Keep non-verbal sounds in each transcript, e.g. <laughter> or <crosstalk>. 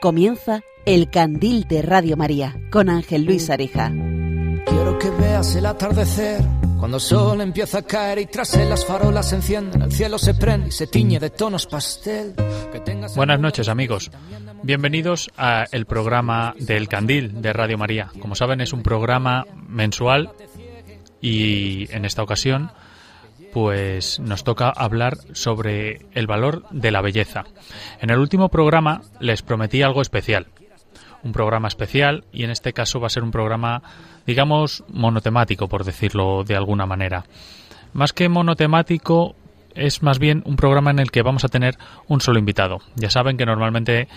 Comienza El Candil de Radio María con Ángel Luis Areja. Quiero que veas el atardecer cuando el sol empieza a caer y tras él las farolas se encienden, el cielo se prende y se tiñe de tonos pastel. Buenas noches amigos, bienvenidos a el programa del Candil de Radio María. Como saben es un programa mensual y en esta ocasión pues nos toca hablar sobre el valor de la belleza. En el último programa les prometí algo especial, un programa especial y en este caso va a ser un programa, digamos, monotemático, por decirlo de alguna manera. Más que monotemático, es más bien un programa en el que vamos a tener un solo invitado. Ya saben que normalmente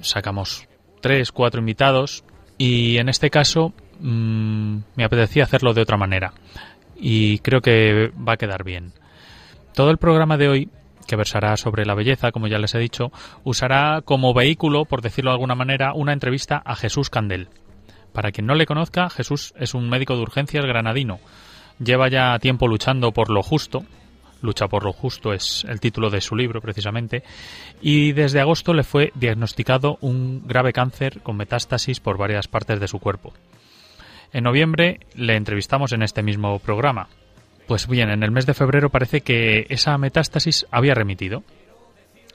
sacamos tres, cuatro invitados y en este caso mmm, me apetecía hacerlo de otra manera y creo que va a quedar bien. Todo el programa de hoy, que versará sobre la belleza, como ya les he dicho, usará como vehículo, por decirlo de alguna manera, una entrevista a Jesús Candel. Para quien no le conozca, Jesús es un médico de urgencias granadino. Lleva ya tiempo luchando por lo justo, Lucha por lo justo es el título de su libro precisamente, y desde agosto le fue diagnosticado un grave cáncer con metástasis por varias partes de su cuerpo. En noviembre le entrevistamos en este mismo programa. Pues bien, en el mes de febrero parece que esa metástasis había remitido.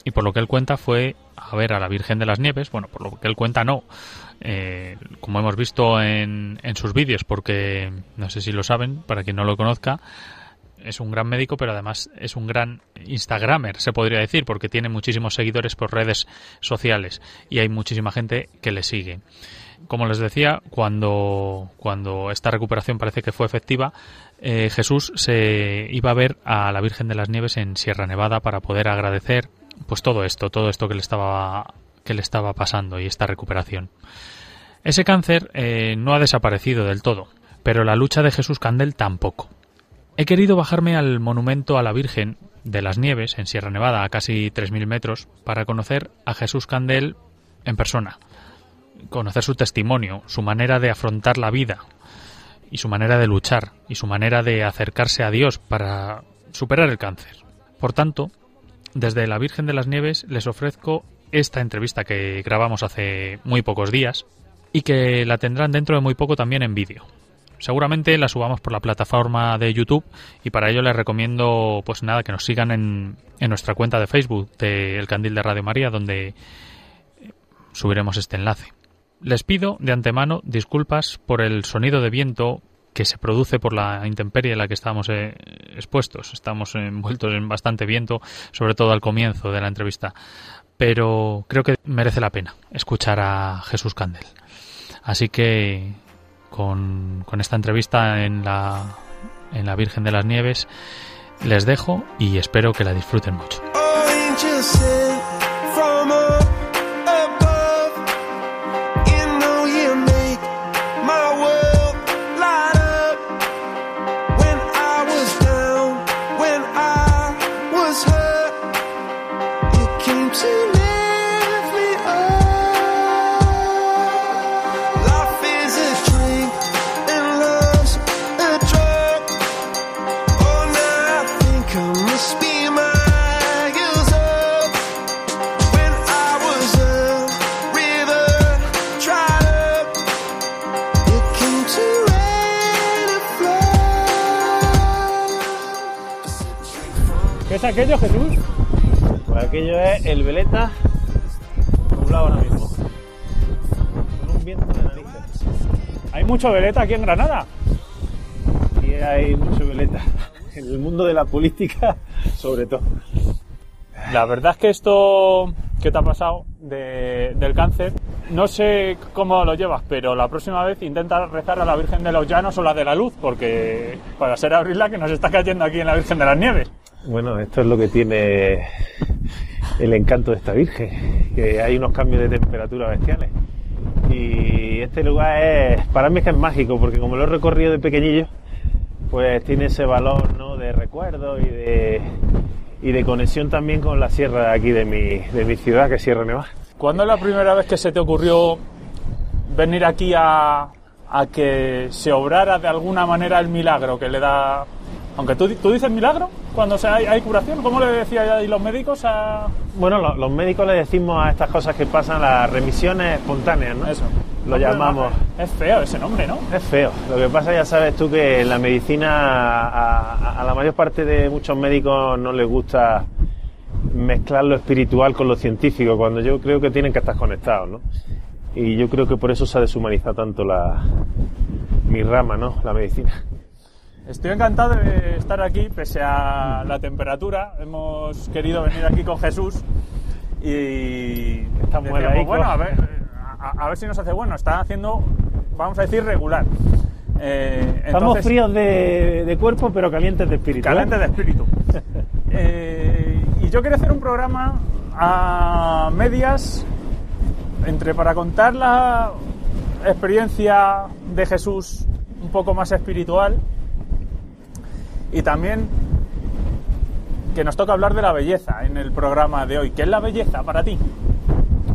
Y por lo que él cuenta fue a ver a la Virgen de las Nieves. Bueno, por lo que él cuenta no. Eh, como hemos visto en, en sus vídeos, porque no sé si lo saben, para quien no lo conozca, es un gran médico, pero además es un gran Instagramer, se podría decir, porque tiene muchísimos seguidores por redes sociales y hay muchísima gente que le sigue como les decía, cuando, cuando esta recuperación parece que fue efectiva, eh, Jesús se iba a ver a la Virgen de las Nieves en Sierra Nevada para poder agradecer pues todo esto, todo esto que le estaba que le estaba pasando y esta recuperación. Ese cáncer eh, no ha desaparecido del todo, pero la lucha de Jesús Candel tampoco. He querido bajarme al monumento a la Virgen de las Nieves en Sierra Nevada a casi 3.000 metros para conocer a Jesús Candel en persona conocer su testimonio, su manera de afrontar la vida y su manera de luchar y su manera de acercarse a Dios para superar el cáncer. Por tanto, desde la Virgen de las Nieves les ofrezco esta entrevista que grabamos hace muy pocos días y que la tendrán dentro de muy poco también en vídeo. Seguramente la subamos por la plataforma de YouTube y para ello les recomiendo pues nada que nos sigan en, en nuestra cuenta de Facebook de El Candil de Radio María donde subiremos este enlace. Les pido de antemano disculpas por el sonido de viento que se produce por la intemperie en la que estamos eh, expuestos. Estamos envueltos en bastante viento, sobre todo al comienzo de la entrevista. Pero creo que merece la pena escuchar a Jesús Candel. Así que con, esta entrevista en la, en la Virgen de las Nieves les dejo y espero que la disfruten mucho. Aquello, Jesús? Pues aquello es el veleta nublado ahora mismo. Con un viento de narices. ¿Hay mucho veleta aquí en Granada? Aquí hay mucho veleta. <laughs> En el mundo de la política, sobre todo. La verdad es que esto que te ha pasado de, del cáncer, no sé cómo lo llevas, pero la próxima vez intenta rezar a la Virgen de los Llanos o la de la Luz, porque para ser abrirla que nos está cayendo aquí en la Virgen de las Nieves. Bueno, esto es lo que tiene el encanto de esta Virgen, que hay unos cambios de temperatura bestiales. Y este lugar es, para mí es que es mágico, porque como lo he recorrido de pequeñillo, pues tiene ese valor ¿no? de recuerdo y de, y de conexión también con la sierra aquí de mi, de mi ciudad, que es Sierra Nevada. ¿Cuándo es la primera vez que se te ocurrió venir aquí a, a que se obrara de alguna manera el milagro que le da Aunque tú, tú dices milagro cuando se hay, hay curación, ¿cómo le decían ahí los médicos a...? Bueno, lo- los médicos le decimos a estas cosas que pasan las remisiones espontáneas, ¿no? Eso. Lo llamamos. Es feo ese nombre, ¿no? Es feo. Lo que pasa, ya sabes tú, que en la medicina a, a- a la mayor parte de muchos médicos no les gusta mezclar lo espiritual con lo científico, cuando yo creo que tienen que estar conectados, ¿no? Y yo creo que por eso se ha deshumanizado tanto la, mi rama, ¿no? La medicina. Estoy encantado de estar aquí, pese a la temperatura. Hemos querido venir aquí con Jesús y Estamos bueno, a ver, a, a ver si nos hace bueno. Está haciendo, vamos a decir, regular. Eh, Estamos entonces, fríos de, de cuerpo, pero calientes de espíritu. ¿eh? Caliente de espíritu. <laughs> Eh, y yo quería hacer un programa a medias entre para contar la experiencia de Jesús un poco más espiritual y también que nos toca hablar de la belleza en el programa de hoy. ¿Qué es la belleza para ti?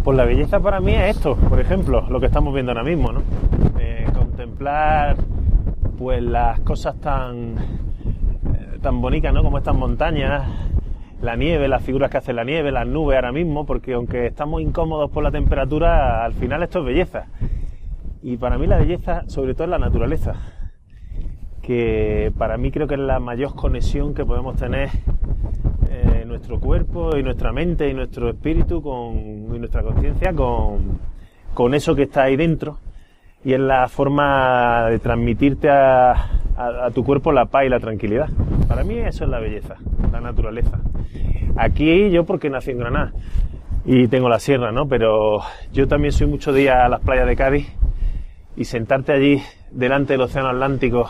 Pues la belleza para mí es esto, por ejemplo, lo que estamos viendo ahora mismo, ¿no? Eh, contemplar pues las cosas tan eh, tan bonitas, ¿no? Como estas montañas, la nieve, las figuras que hace la nieve, las nubes ahora mismo, porque aunque estamos incómodos por la temperatura, al final esto es belleza. Y para mí la belleza, sobre todo, es la naturaleza, que para mí creo que es la mayor conexión que podemos tener eh, nuestro cuerpo y nuestra mente y nuestro espíritu con, y nuestra conciencia con, con eso que está ahí dentro y es la forma de transmitirte a, a- tu cuerpo la paz y la tranquilidad. Para mí eso es la belleza, la naturaleza. Aquí yo porque nací en Granada y tengo la sierra, ¿no? Pero yo también soy mucho día a las playas de Cádiz y sentarte allí delante del océano Atlántico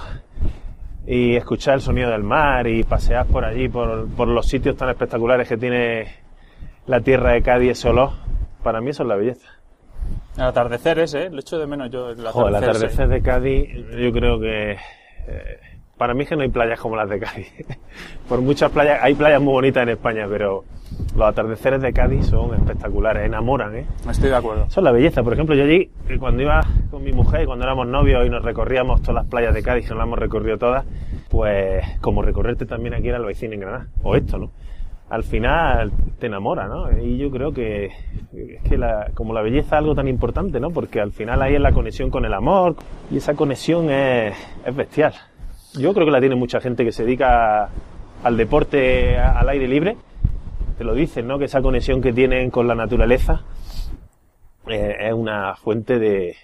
y escuchar el sonido del mar y pasear por allí, por, por los sitios tan espectaculares que tiene la tierra de Cádiz, ese olor, para mí eso es la belleza. El atardecer ese, ¿eh? Lo echo de menos yo. El atardecer, Joder, el atardecer de Cádiz, yo creo que... eh, para mí es que no hay playas como las de Cádiz. <laughs> por muchas playas, hay playas muy bonitas en España, pero los atardeceres de Cádiz son espectaculares, enamoran, ¿eh? Estoy de acuerdo. Eso es la belleza. Por ejemplo, yo allí, eh, cuando iba con mi mujer, cuando éramos novios y nos recorríamos todas las playas de Cádiz, que nos las hemos recorrido todas, pues como recorrerte también aquí era el vecino en Granada, o esto, ¿no? Al final te enamora, ¿no? Y yo creo que es que la- como la belleza es algo tan importante, ¿no? Porque al final ahí es la conexión con el amor y esa conexión es, es bestial. Yo creo que la tiene mucha gente que se dedica al deporte al aire libre. Te lo dicen, ¿no? Que esa conexión que tienen con la naturaleza eh, es una fuente de,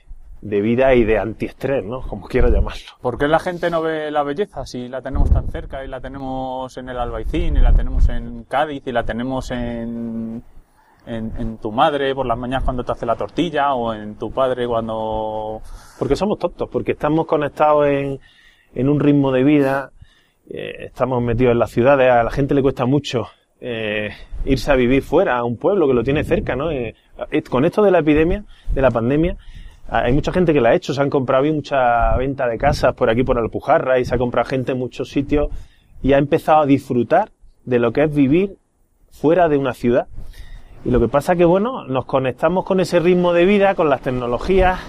de vida y de antiestrés, ¿no? Como quiero llamarlo. ¿Por qué la gente no ve la belleza si la tenemos tan cerca y la tenemos en el Albaicín y la tenemos en Cádiz y la tenemos en, en, en tu madre por las mañanas cuando te hace la tortilla o en tu padre cuando... Porque somos tontos, porque estamos conectados en, en un ritmo de vida, eh, estamos metidos en las ciudades, a la gente le cuesta mucho eh, irse a vivir fuera, a un pueblo que lo tiene cerca, ¿no? Eh, eh, con esto de la epidemia, de la pandemia, hay mucha gente que la ha hecho, se han comprado había mucha venta de casas por aquí por Alpujarra y se ha comprado gente en muchos sitios y ha empezado a disfrutar de lo que es vivir fuera de una ciudad. Y lo que pasa que, bueno, nos conectamos con ese ritmo de vida, con las tecnologías,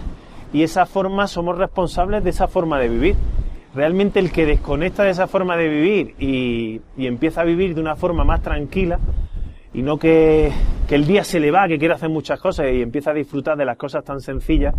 y esa forma somos responsables de esa forma de vivir. Realmente el que desconecta de esa forma de vivir y, y empieza a vivir de una forma más tranquila, y no que, que el día se le va, que quiere hacer muchas cosas y empieza a disfrutar de las cosas tan sencillas,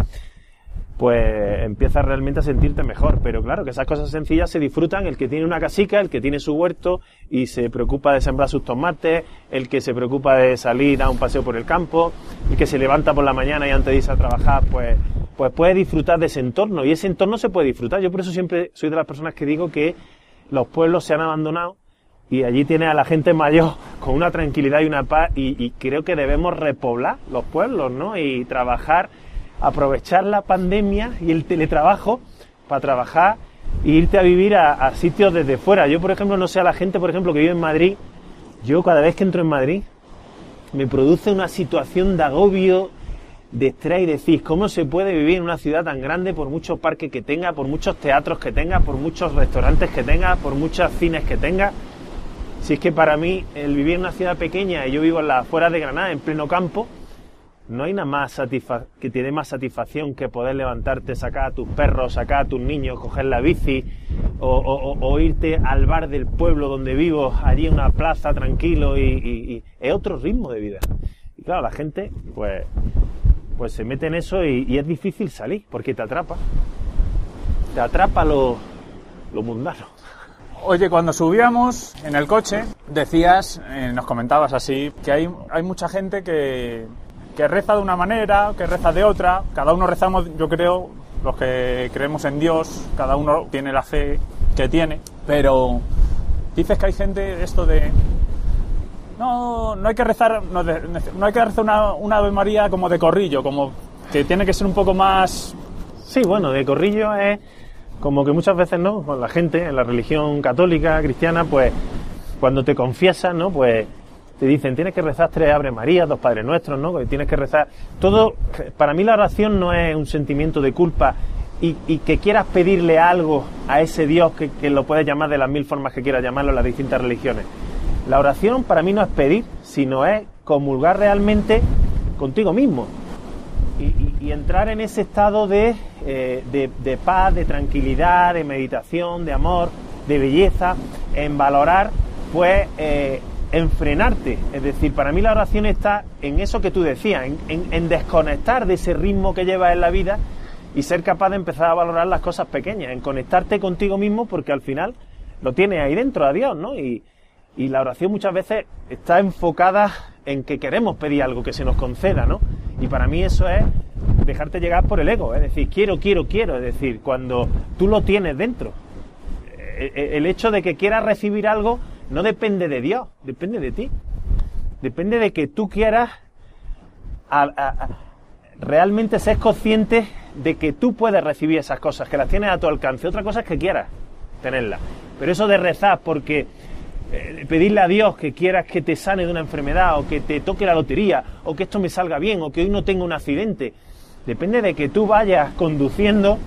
pues empieza realmente a sentirte mejor. Pero claro, que esas cosas sencillas se disfrutan el que tiene una casica, el que tiene su huerto y se preocupa de sembrar sus tomates, el que se preocupa de salir a un paseo por el campo, el que se levanta por la mañana y antes de irse a trabajar, pues, pues puede disfrutar de ese entorno. Y ese entorno se puede disfrutar. Yo por eso siempre soy de las personas que digo que los pueblos se han abandonado y allí tiene a la gente mayor <laughs> con una tranquilidad y una paz y, creo que debemos repoblar los pueblos, ¿no? Y trabajar, aprovechar la pandemia y el teletrabajo para trabajar e irte a vivir a, a sitios desde fuera. Yo, por ejemplo, no sé a la gente, por ejemplo, que vive en Madrid, yo cada vez que entro en Madrid me produce una situación de agobio, de estrés y decís, ¿cómo se puede vivir en una ciudad tan grande por muchos parques que tenga, por muchos teatros que tenga, por muchos restaurantes que tenga, por muchos cines que tenga? Si es que para mí el vivir en una ciudad pequeña y yo vivo en de Granada, en pleno campo, no hay nada más que te dé más satisfacción que poder levantarte, sacar a tus perros, sacar a tus niños, coger la bici o, irte al bar del pueblo donde vivo, allí en una plaza tranquilo y es otro ritmo de vida. Y claro, la gente pues, pues se mete en eso y, y es difícil salir porque te atrapa. Te atrapa lo, lo mundano. Oye, cuando subíamos en el coche, decías, eh, nos comentabas así, que hay, hay mucha gente que, que reza de una manera, que reza de otra. Cada uno rezamos, yo creo, los que creemos en Dios, cada uno tiene la fe que tiene. Pero dices que hay gente esto de. No, no hay que rezar, no, no hay que rezar una, una Ave María como de corrillo, como que tiene que ser un poco más. Sí, bueno, de corrillo es como que muchas veces, ¿no? Con la gente en la religión católica, cristiana, pues cuando te confiesas, ¿no? Pues te dicen, tienes que rezar tres Abre María, dos Padres Nuestros, ¿no? Que tienes que rezar. Todo, para mí la oración no es un sentimiento de culpa y, y que quieras pedirle algo a ese Dios que, que lo puedes llamar de las mil formas que quieras llamarlo en las distintas religiones. La oración para mí no es pedir, sino es comulgar realmente contigo mismo y, entrar en ese estado de, eh, de, de paz, de tranquilidad, de meditación, de amor, de belleza, en valorar, pues, eh, en frenarte. Es decir, para mí la oración está en eso que tú decías, en, en- en desconectar de ese ritmo que llevas en la vida y ser capaz de empezar a valorar las cosas pequeñas, en conectarte contigo mismo porque al final lo tienes ahí dentro a Dios, ¿no? Y, y la oración muchas veces está enfocada en que queremos pedir algo que se nos conceda, ¿no? Y para mí eso es dejarte llegar por el ego, es decir, quiero, quiero, quiero, es decir, cuando tú lo tienes dentro. Eh, eh, El hecho de que quieras recibir algo no depende de Dios, depende de ti. Depende de que tú quieras realmente ser consciente de que tú puedes recibir esas cosas, que las tienes a tu alcance. Otra cosa es que quieras tenerlas. Pero eso de rezar porque eh, pedirle a Dios que quieras que te sane de una enfermedad o que te toque la lotería o que esto me salga bien o que hoy no tenga un accidente, depende de que tú vayas conduciendo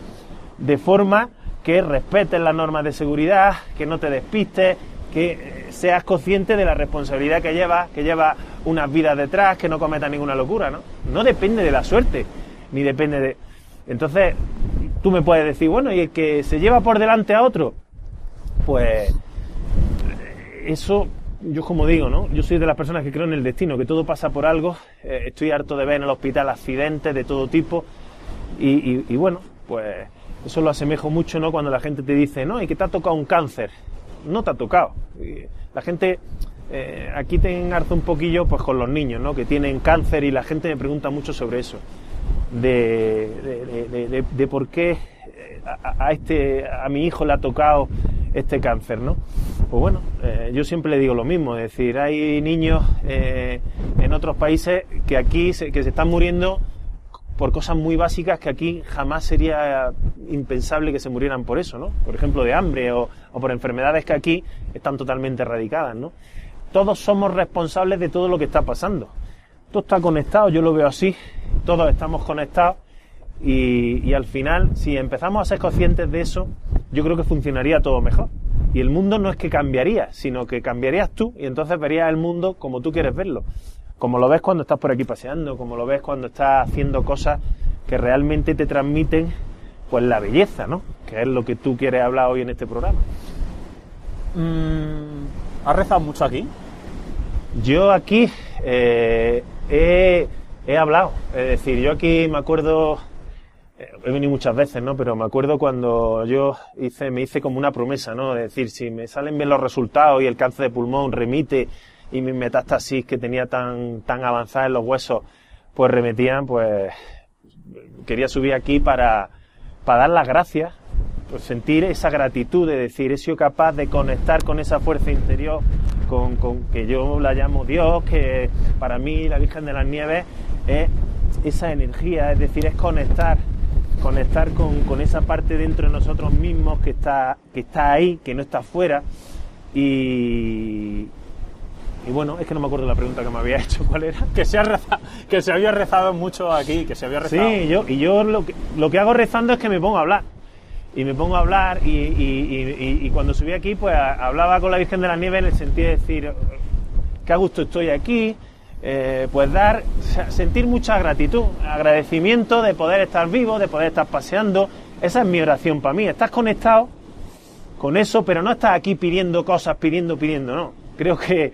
de forma que respetes las normas de seguridad, que no te despistes, que eh, seas consciente de la responsabilidad que llevas, que llevas unas vidas detrás, que no cometas ninguna locura, ¿no? No depende de la suerte, ni depende de... Entonces, tú me puedes decir, bueno, y el que se lleva por delante a otro, pues eso, yo como digo, ¿no? Yo soy de las personas que creo en el destino, que todo pasa por algo. Eh, estoy harto de ver en el hospital accidentes de todo tipo. Y, bueno, pues eso lo asemejo mucho, ¿no? Cuando la gente te dice, no, y que te ha tocado un cáncer. No te ha tocado. La gente, eh, aquí te engarza un poquillo pues con los niños, ¿no? Que tienen cáncer y la gente me pregunta mucho sobre eso. De, de- por qué a, este, a mi hijo le ha tocado este cáncer, ¿no? Pues bueno, eh, yo siempre le digo lo mismo, es decir, hay niños eh, en otros países que aquí se, que se están muriendo por cosas muy básicas que aquí jamás sería impensable que se murieran por eso, ¿no? Por ejemplo, de hambre o, o por enfermedades que aquí están totalmente erradicadas, ¿no? Todos somos responsables de todo lo que está pasando. Todo está conectado, yo lo veo así, todos estamos conectados y, y al final, si empezamos a ser conscientes de eso, yo creo que funcionaría todo mejor. Y el mundo no es que cambiaría, sino que cambiarías tú y entonces verías el mundo como tú quieres verlo. Como lo ves cuando estás por aquí paseando, como lo ves cuando estás haciendo cosas que realmente te transmiten pues la belleza, ¿no? Que es lo que tú quieres hablar hoy en este programa. Mm, ¿Has rezado mucho aquí? Yo aquí eh, he, he hablado, es decir, yo aquí me acuerdo, he venido muchas veces, ¿no? Pero me acuerdo cuando yo hice, me hice como una promesa, ¿no? Es decir, si me salen bien los resultados y el cáncer de pulmón remite y mi metástasis que tenía tan, tan avanzada en los huesos, pues remetían, pues quería subir aquí para, para dar las gracias, pues sentir esa gratitud de decir, he sido capaz de conectar con esa fuerza interior, con, con que yo la llamo Dios, que para mí la Virgen de las Nieves es esa energía, es decir, es conectar, conectar con, con esa parte dentro de nosotros mismos que está, que está ahí, que no está afuera. Y, y bueno, es que no me acuerdo la pregunta que me había <laughs> hecho, ¿cuál era? Que se, ha reza- que se había rezado mucho aquí, que se había rezado. Sí, yo, y yo lo que, lo que hago rezando es que me pongo a hablar. Y me pongo a hablar y, y- y- cuando subí aquí pues hablaba con la Virgen de la Nieve en el sentido de decir que a gusto estoy aquí, eh, pues dar, sentir mucha gratitud, agradecimiento de poder estar vivo, de poder estar paseando. Esa es mi oración para mí. Estás conectado con eso, pero no estás aquí pidiendo cosas, pidiendo, pidiendo, no. Creo que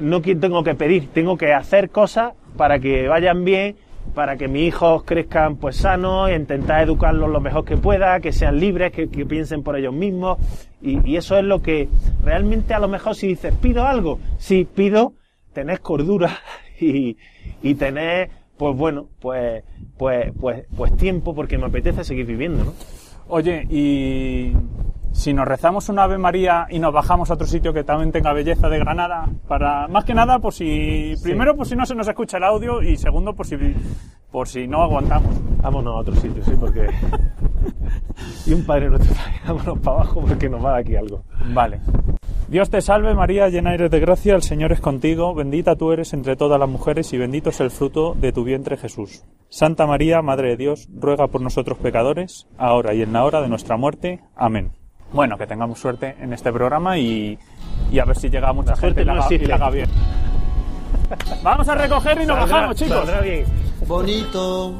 no tengo que pedir, tengo que hacer cosas para que vayan bien, para que mis hijos crezcan pues sanos, intentar educarlos lo mejor que pueda, que sean libres, que, piensen por ellos mismos. Y, eso es lo que realmente a lo mejor si dices, pido algo, si pido tener cordura <laughs> y, y tener, pues bueno, pues, pues, pues, pues tiempo porque me apetece seguir viviendo, ¿no? Oye, y si nos rezamos una Ave María y nos bajamos a otro sitio que también tenga belleza de Granada, para más que nada, por si primero por si no se nos escucha el audio y segundo por si por si no aguantamos. Vámonos a otro sitio, sí, porque <laughs> y un padre nuestro, vámonos para abajo porque nos va de aquí algo. Vale. Dios te salve María, llena eres de gracia, el Señor es contigo, bendita tú eres entre todas las mujeres y bendito es el fruto de tu vientre Jesús. Santa María, Madre de Dios, ruega por nosotros pecadores, ahora y en la hora de nuestra muerte. Amén bueno, que tengamos suerte en este programa y, a ver si llega mucha gente y la, haga bien. Vamos a recoger y nos bajamos, chicos. Bonito,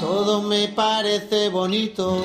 todo me parece bonito.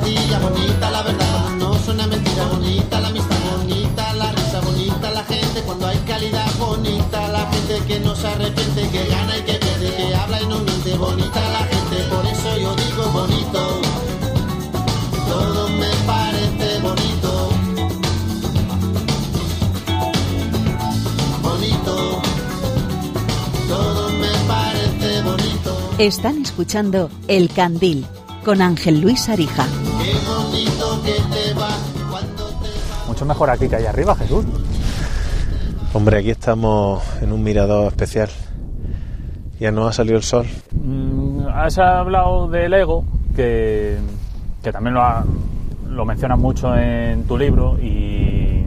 bonita la verdad, no suena mentira, bonita la amistad, bonita la risa, bonita la gente. Cuando hay calidad, bonita la gente que no se arrepiente, que gana y que pierde, que habla y no miente, bonita la gente, por eso yo digo bonito, todo me parece bonito. Están escuchando El Candil con Ángel Luis Arija. Mucho mejor aquí que allá arriba, Jesús. Hombre, aquí estamos en un mirador especial. Ya no ha salido el sol. Mm, has hablado del ego, que, que también lo, lo mencionas mucho en tu libro y,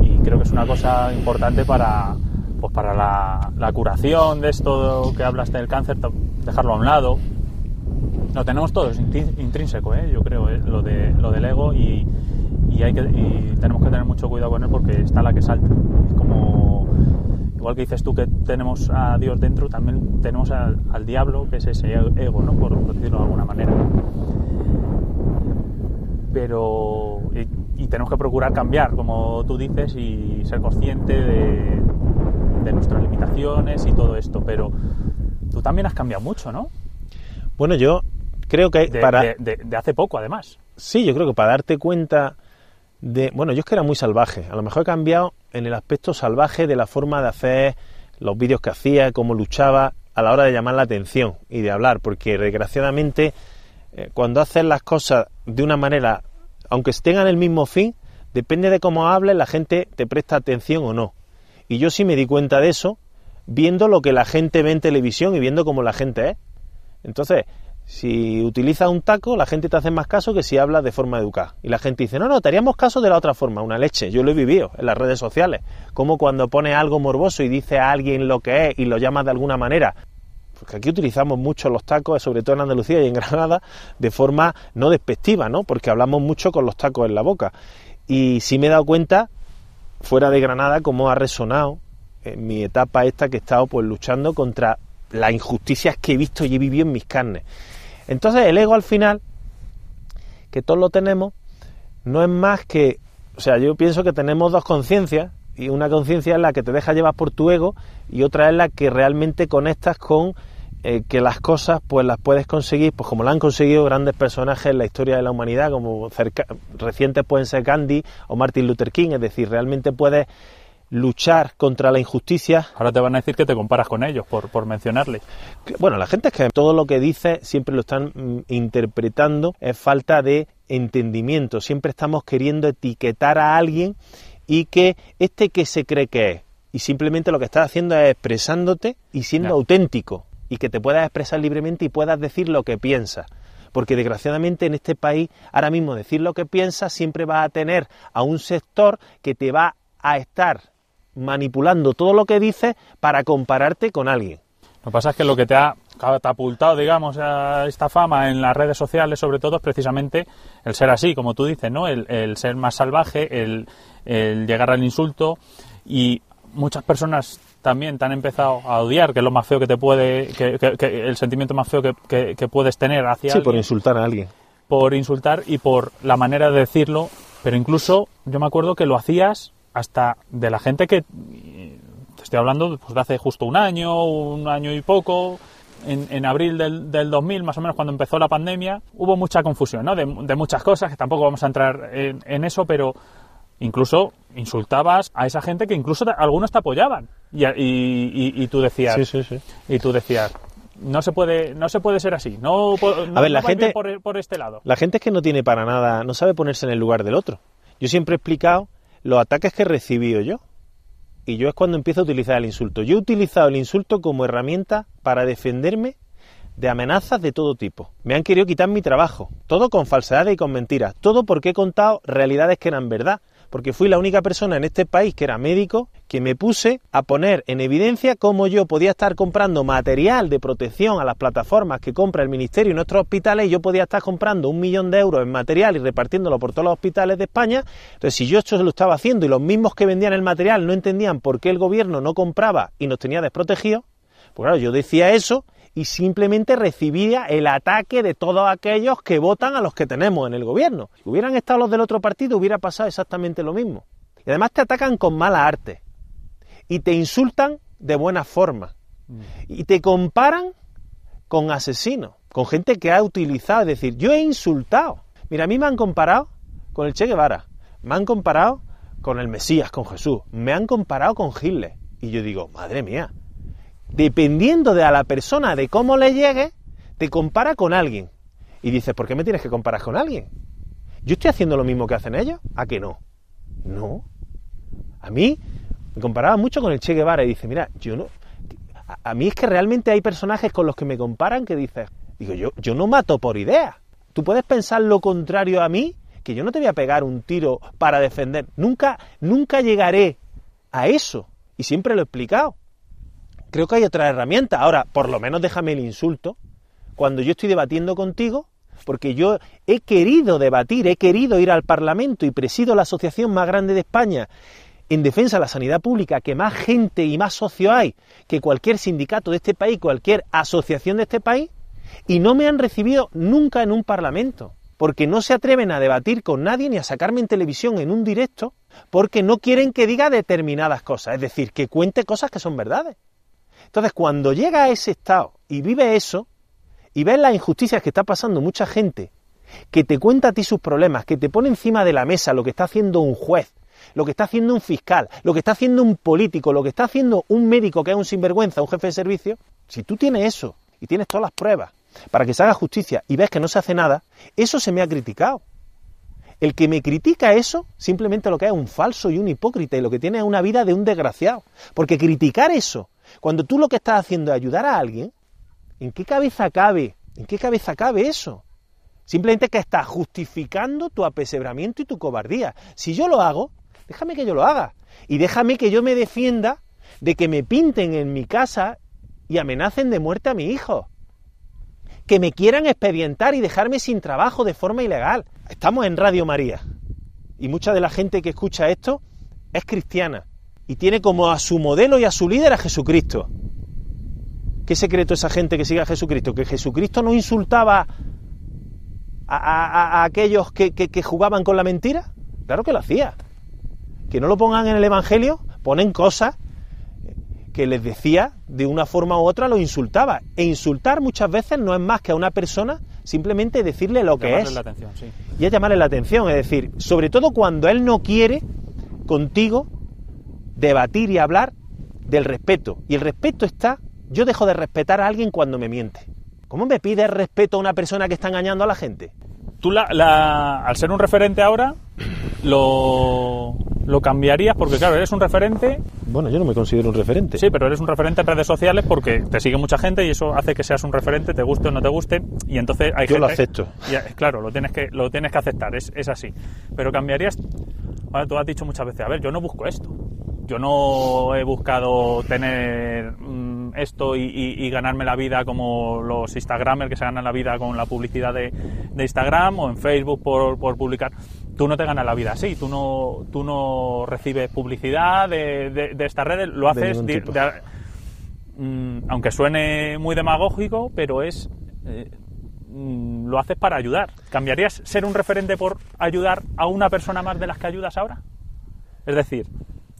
y creo que es una cosa importante para, pues para la, la, curación de esto que hablaste del cáncer, dejarlo a un lado. Lo tenemos todos intrínseco, ¿eh? yo creo, ¿eh? lo, de, lo del ego y, y, hay que, y tenemos que tener mucho cuidado con él porque está la que salta. Es como, igual que dices tú que tenemos a Dios dentro, también tenemos al, al diablo, que es ese ego, ¿no? por decirlo de alguna manera. Pero, y, y tenemos que procurar cambiar, como tú dices, y ser consciente de, de nuestras limitaciones y todo esto, pero tú también has cambiado mucho, ¿no? Bueno, yo creo que de, para... De, hace poco, además. Sí, yo creo que para darte cuenta de... Bueno, yo es que era muy salvaje. A lo mejor he cambiado en el aspecto salvaje de la forma de hacer los vídeos que hacía, cómo luchaba a la hora de llamar la atención y de hablar, porque desgraciadamente eh, cuando haces las cosas de una manera, aunque tengan el mismo fin, depende de cómo hables, la gente te presta atención o no. Y yo sí me di cuenta de eso viendo lo que la gente ve en televisión y viendo cómo la gente es. Entonces, si utilizas un taco, la gente te hace más caso que si hablas de forma educada. Y la gente dice, no, no, te haríamos caso de la otra forma, una leche. Yo lo he vivido en las redes sociales. Como cuando pones algo morboso y dice a alguien lo que es y lo llamas de alguna manera. Porque aquí utilizamos mucho los tacos, sobre todo en Andalucía y en <laughs> Granada, de forma no despectiva, ¿no? Porque hablamos mucho con los tacos en la boca. Y sí me he dado cuenta fuera de Granada cómo ha resonado en mi etapa esta que he estado pues luchando contra las injusticias que he visto y he vivido en mis carnes. Entonces el ego al final, que todos lo tenemos, no es más que, o sea, yo pienso que tenemos dos conciencias y una conciencia es la que te deja llevar por tu ego y otra es la que realmente conectas con eh, que las cosas pues las puedes conseguir, pues como lo han conseguido grandes personajes en la historia de la humanidad, como cerca, recientes pueden ser Gandhi o Martin Luther King, es decir, realmente puedes luchar contra la injusticia. Ahora te van a decir que te comparas con ellos por, por mencionarles. Bueno, la gente es que todo lo que dice siempre lo están mm, interpretando, es falta de entendimiento, siempre estamos queriendo etiquetar a alguien y que este que se cree que es, y simplemente lo que estás haciendo es expresándote y siendo auténtico, y que te puedas expresar libremente y puedas decir lo que piensas. Porque desgraciadamente en este país, ahora mismo decir lo que piensas siempre va a tener a un sector que te va a estar manipulando todo lo que dices para compararte con alguien. Lo que pasa es que lo que te ha catapultado, digamos, a esta fama en las redes sociales, sobre todo, es precisamente el ser así, como tú dices, ¿no? El, el ser más salvaje, el, el llegar al insulto y muchas personas también te han empezado a odiar, que es lo más feo que te puede, que, que- que el sentimiento más feo que, puedes tener hacia Sí, por alguien, insultar a alguien. por insultar y por la manera de decirlo, pero incluso yo me acuerdo que lo hacías hasta de la gente que te estoy hablando pues, de hace justo un año, un año y poco. En, en abril del, del 2000, más o menos cuando empezó la pandemia, hubo mucha confusión, ¿no? De, de muchas cosas, que tampoco vamos a entrar en, en eso, pero incluso insultabas a esa gente que incluso te- algunos te apoyaban. Y, y- y- y tú decías, Sí, sí, sí. y tú decías, no se puede, no se puede ser así, no, no- ver, la no gente- por, por este lado. La gente es que no tiene para nada, no sabe ponerse en el lugar del otro. Yo siempre he explicado los ataques que he recibido yo. Y yo es cuando empiezo a utilizar el insulto. Yo he utilizado el insulto como herramienta para defenderme de amenazas de todo tipo. Me han querido quitar mi trabajo. Todo con falsedades y con mentiras. Todo porque he contado realidades que eran verdad. Porque fui la única persona en este país que era médico que me puse a poner en evidencia cómo yo podía estar comprando material de protección a las plataformas que compra el Ministerio y nuestros hospitales y yo podía estar comprando un millón de euros en material y repartiéndolo por todos los hospitales de España. Entonces, si yo esto lo estaba haciendo y los mismos que vendían el material no entendían por qué el gobierno no compraba y nos tenía desprotegidos, pues claro, yo decía eso y simplemente recibía el ataque de todos aquellos que votan a los que tenemos en el gobierno. Si hubieran estado los del otro partido, hubiera pasado exactamente lo mismo. Y además te atacan con mala arte. Y te insultan de buena forma. Y te comparan con asesinos, con gente que ha utilizado. Es decir, yo he insultado. Mira, a mí me han comparado con el Che Guevara. Me han comparado con el Mesías, con Jesús. Me han comparado con Hitler. Y yo digo, madre mía, dependiendo de a la persona, de cómo le llegue, te compara con alguien. Y dices, ¿por qué me tienes que comparar con alguien? ¿Yo estoy haciendo lo mismo que hacen ellos? ¿A que no? No. A mí me comparaba mucho con el Che Guevara y dice, mira, yo no... A, mí es que realmente hay personajes con los que me comparan que dices, digo, yo, yo no mato por idea. Tú puedes pensar lo contrario a mí, que yo no te voy a pegar un tiro para defender. Nunca, nunca llegaré a eso. Y siempre lo he explicado creo que hay otra herramienta. Ahora, por lo menos déjame el insulto cuando yo estoy debatiendo contigo, porque yo he querido debatir, he querido ir al Parlamento y presido la asociación más grande de España en defensa de la sanidad pública, que más gente y más socios hay que cualquier sindicato de este país, cualquier asociación de este país, y no me han recibido nunca en un Parlamento, porque no se atreven a debatir con nadie ni a sacarme en televisión en un directo, porque no quieren que diga determinadas cosas, es decir, que cuente cosas que son verdades. Entonces, cuando llega a ese estado y vive eso, y ves las injusticias que está pasando mucha gente, que te cuenta a ti sus problemas, que te pone encima de la mesa lo que está haciendo un juez, lo que está haciendo un fiscal, lo que está haciendo un político, lo que está haciendo un médico que es un sinvergüenza, un jefe de servicio, si tú tienes eso y tienes todas las pruebas para que se haga justicia y ves que no se hace nada, eso se me ha criticado. El que me critica eso simplemente lo que es un falso y un hipócrita y lo que tiene es una vida de un desgraciado. Porque criticar eso, cuando tú lo que estás haciendo es ayudar a alguien, ¿en qué cabeza cabe? ¿En qué cabeza cabe eso? Simplemente que estás justificando tu apesebramiento y tu cobardía. Si yo lo hago, déjame que yo lo haga. Y déjame que yo me defienda de que me pinten en mi casa y amenacen de muerte a mi hijo. Que me quieran expedientar y dejarme sin trabajo de forma ilegal. Estamos en Radio María. Y mucha de la gente que escucha esto es cristiana. Y tiene como a su modelo y a su líder a Jesucristo. ¿Qué secreto esa gente que sigue a Jesucristo? Que Jesucristo no insultaba a, a- a aquellos que, que- que jugaban con la mentira. Claro que lo hacía. Que no lo pongan en el Evangelio, ponen cosas que les decía de una forma u otra, lo insultaba. E insultar muchas veces no es más que a una persona simplemente decirle lo que es. la atención, sí. Y es llamarle la atención, es decir, sobre todo cuando él no quiere contigo debatir y hablar del respeto. Y el respeto está, yo dejo de respetar a alguien cuando me miente. ¿Cómo me pides respeto a una persona que está engañando a la gente? Tú, la, la- al ser un referente ahora, lo, lo cambiarías porque, claro, eres un referente, Bueno, yo no me considero un referente. sí, pero eres un referente en redes sociales porque te sigue mucha gente y eso hace que seas un referente, te guste o no te guste, y entonces hay Yo gente... lo acepto. Ya, claro, lo tienes que, lo tienes que aceptar, es, es así. Pero cambiarías... Ahora, tú has dicho muchas veces, a ver, yo no busco esto. Yo no he buscado tener mm, esto y, y- y ganarme la vida como los Instagramers que se ganan la vida con la publicidad de, de Instagram o en Facebook por, por publicar. Tú no te ganas la vida así, tú no, tú no recibes publicidad de, de- de estas redes, lo haces mm, aunque suene muy demagógico, pero es eh, mm, lo haces para ayudar. ¿Cambiarías ser un referente por ayudar a una persona más de las que ayudas ahora? Es decir,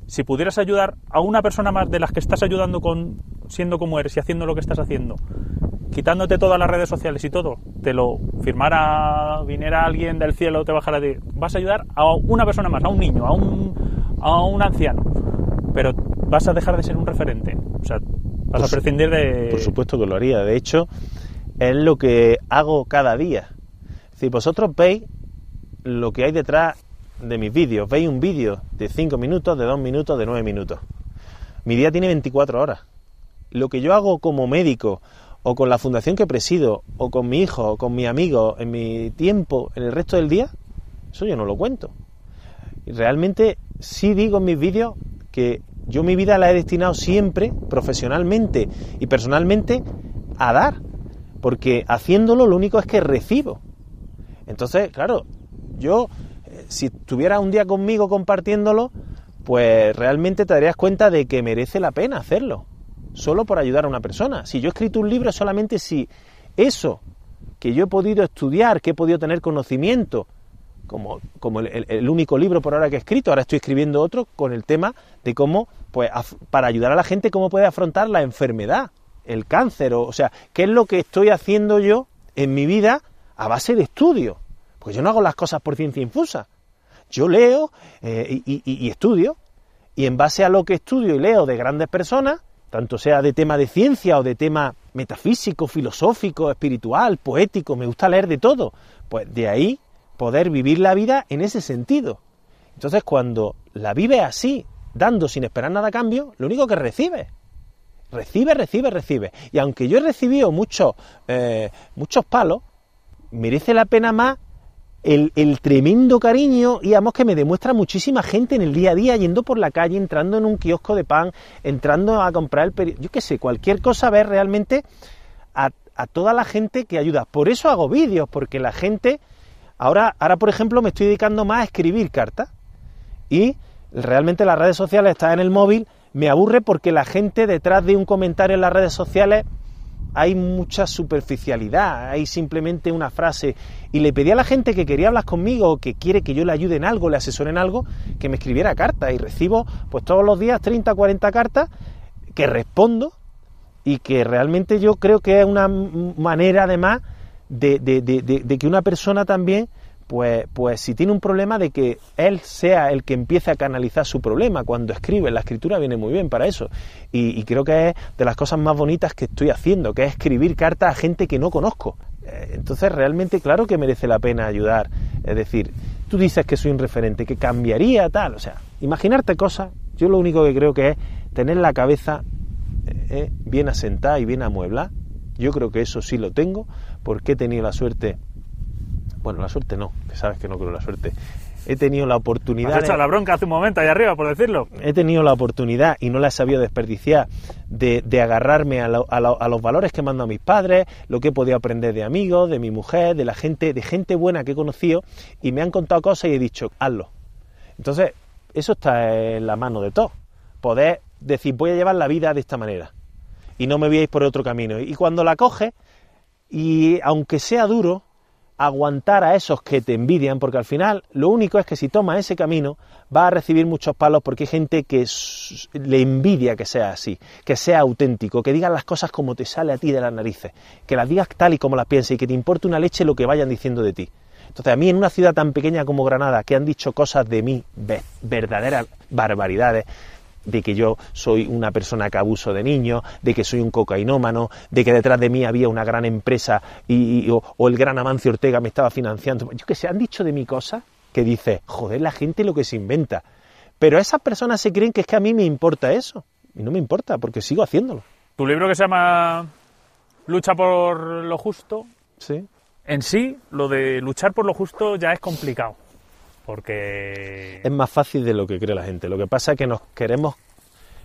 si pudieras ayudar a una persona más de las que estás ayudando con siendo como eres y haciendo lo que estás haciendo, quitándote todas las redes sociales y todo, te lo firmara, viniera alguien del cielo, te bajara de, vas a ayudar a una persona más, a un niño, a un, a un anciano, pero vas a dejar de ser un referente, o sea, vas a Por su- prescindir de... Por supuesto que lo haría. De hecho, es lo que hago cada día. Si vosotros veis lo que hay detrás de mis vídeos, veis un vídeo de 5 minutos, de 2 minutos, de 9 minutos. Mi día tiene 24 horas. Lo que yo hago como médico, o con la fundación que presido, o con mi hijo, o con mi amigo, en mi tiempo, en el resto del día, eso yo no lo cuento. Realmente sí digo en mis vídeos que yo mi vida la he destinado siempre, profesionalmente y personalmente, a dar. Porque haciéndolo lo único es que recibo. Entonces, claro, yo, si estuviera un día conmigo compartiéndolo, pues realmente te darías cuenta de que merece la pena hacerlo. Solo por ayudar a una persona. Si yo he escrito un libro solamente si eso que yo he podido estudiar, que he podido tener conocimiento, como, como el, el- único libro por ahora que he escrito, ahora estoy escribiendo otro con el tema de cómo, pues, para ayudar a la gente, cómo puede afrontar la enfermedad, el cáncer, o, o sea, qué es lo que estoy haciendo yo en mi vida a base de estudio. Porque yo no hago las cosas por ciencia infusa. Yo leo eh, y, estudio, y en base a lo que estudio y leo de grandes personas, tanto sea de tema de ciencia o de tema metafísico, filosófico, espiritual, poético, me gusta leer de todo, pues de ahí poder vivir la vida en ese sentido. Entonces cuando la vives así, dando sin esperar nada a cambio, lo único que recibes. Recibe, recibe, recibe. Y aunque yo he recibido muchos, eh, muchos palos, merece la pena más el, tremendo cariño y además que me demuestra muchísima gente en el día a día yendo por la calle, entrando en un kiosco de pan, entrando a comprar el periódico, yo qué sé, cualquier cosa, ver realmente a, a toda la gente que ayuda. Por eso hago vídeos, porque la gente, ahora, ahora por ejemplo me estoy dedicando más a escribir cartas y realmente las redes sociales están en el móvil, me aburre porque la gente detrás de un comentario en las redes sociales hay mucha superficialidad, hay simplemente una frase. Y le pedí a la gente que quería hablar conmigo o que quiere que yo le ayude en algo, le asesore en algo, que me escribiera cartas. Y recibo pues todos los días 30, 40 cartas que respondo y que realmente yo creo que es una manera además de, de- de- de- de que una persona también pues, pues si tiene un problema de que él sea el que empiece a canalizar su problema cuando escribe, la escritura viene muy bien para eso y, creo que es de las cosas más bonitas que estoy haciendo, que es escribir cartas a gente que no conozco. Eh, Entonces realmente claro que merece la pena ayudar, es decir, tú dices que soy un referente, que cambiaría tal, o sea, imaginarte cosas, yo lo único que creo que es tener la cabeza eh, bien asentada y bien amueblada. Yo creo que eso sí lo tengo, porque he tenido la suerte, bueno, la suerte no, que sabes que no creo la suerte. He tenido la Has oportunidad, hecho de- la bronca hace un momento ahí arriba, por decirlo. he tenido la oportunidad y no la he sabido desperdiciar de, de agarrarme a, lo- a lo- a los valores que mando a mis padres, lo que he podido aprender de amigos, de mi mujer, de la gente, de gente buena que he conocido y me han contado cosas y he dicho, hazlo. Entonces, eso está en la mano de todos. Poder decir, voy a llevar la vida de esta manera y no me voy a ir por otro camino. Y cuando la coges, y aunque sea duro, aguantar a esos que te envidian, porque al final lo único es que si tomas ese camino vas a recibir muchos palos porque hay gente que le envidia que sea así, que sea auténtico, que digan las cosas como te sale a ti de las narices, que las digas tal y como las pienses y que te importe una leche lo que vayan diciendo de ti. Entonces a mí en una ciudad tan pequeña como Granada, que han dicho cosas de mí, verdaderas barbaridades, de que yo soy una persona que abuso de niños, de que soy un cocainómano, de que detrás de mí había una gran empresa y, o, el gran Amancio Ortega me estaba financiando. Yo que sé, han dicho de mi cosa que dice, joder, la gente lo que se inventa. Pero esas personas se creen que es que a mí me importa eso. Y no me importa, porque sigo haciéndolo. Tu libro que se llama Lucha por lo justo. Sí. En sí, lo de luchar por lo justo ya es complicado porque... Es más fácil de lo que cree la gente. Lo que pasa es que nos queremos,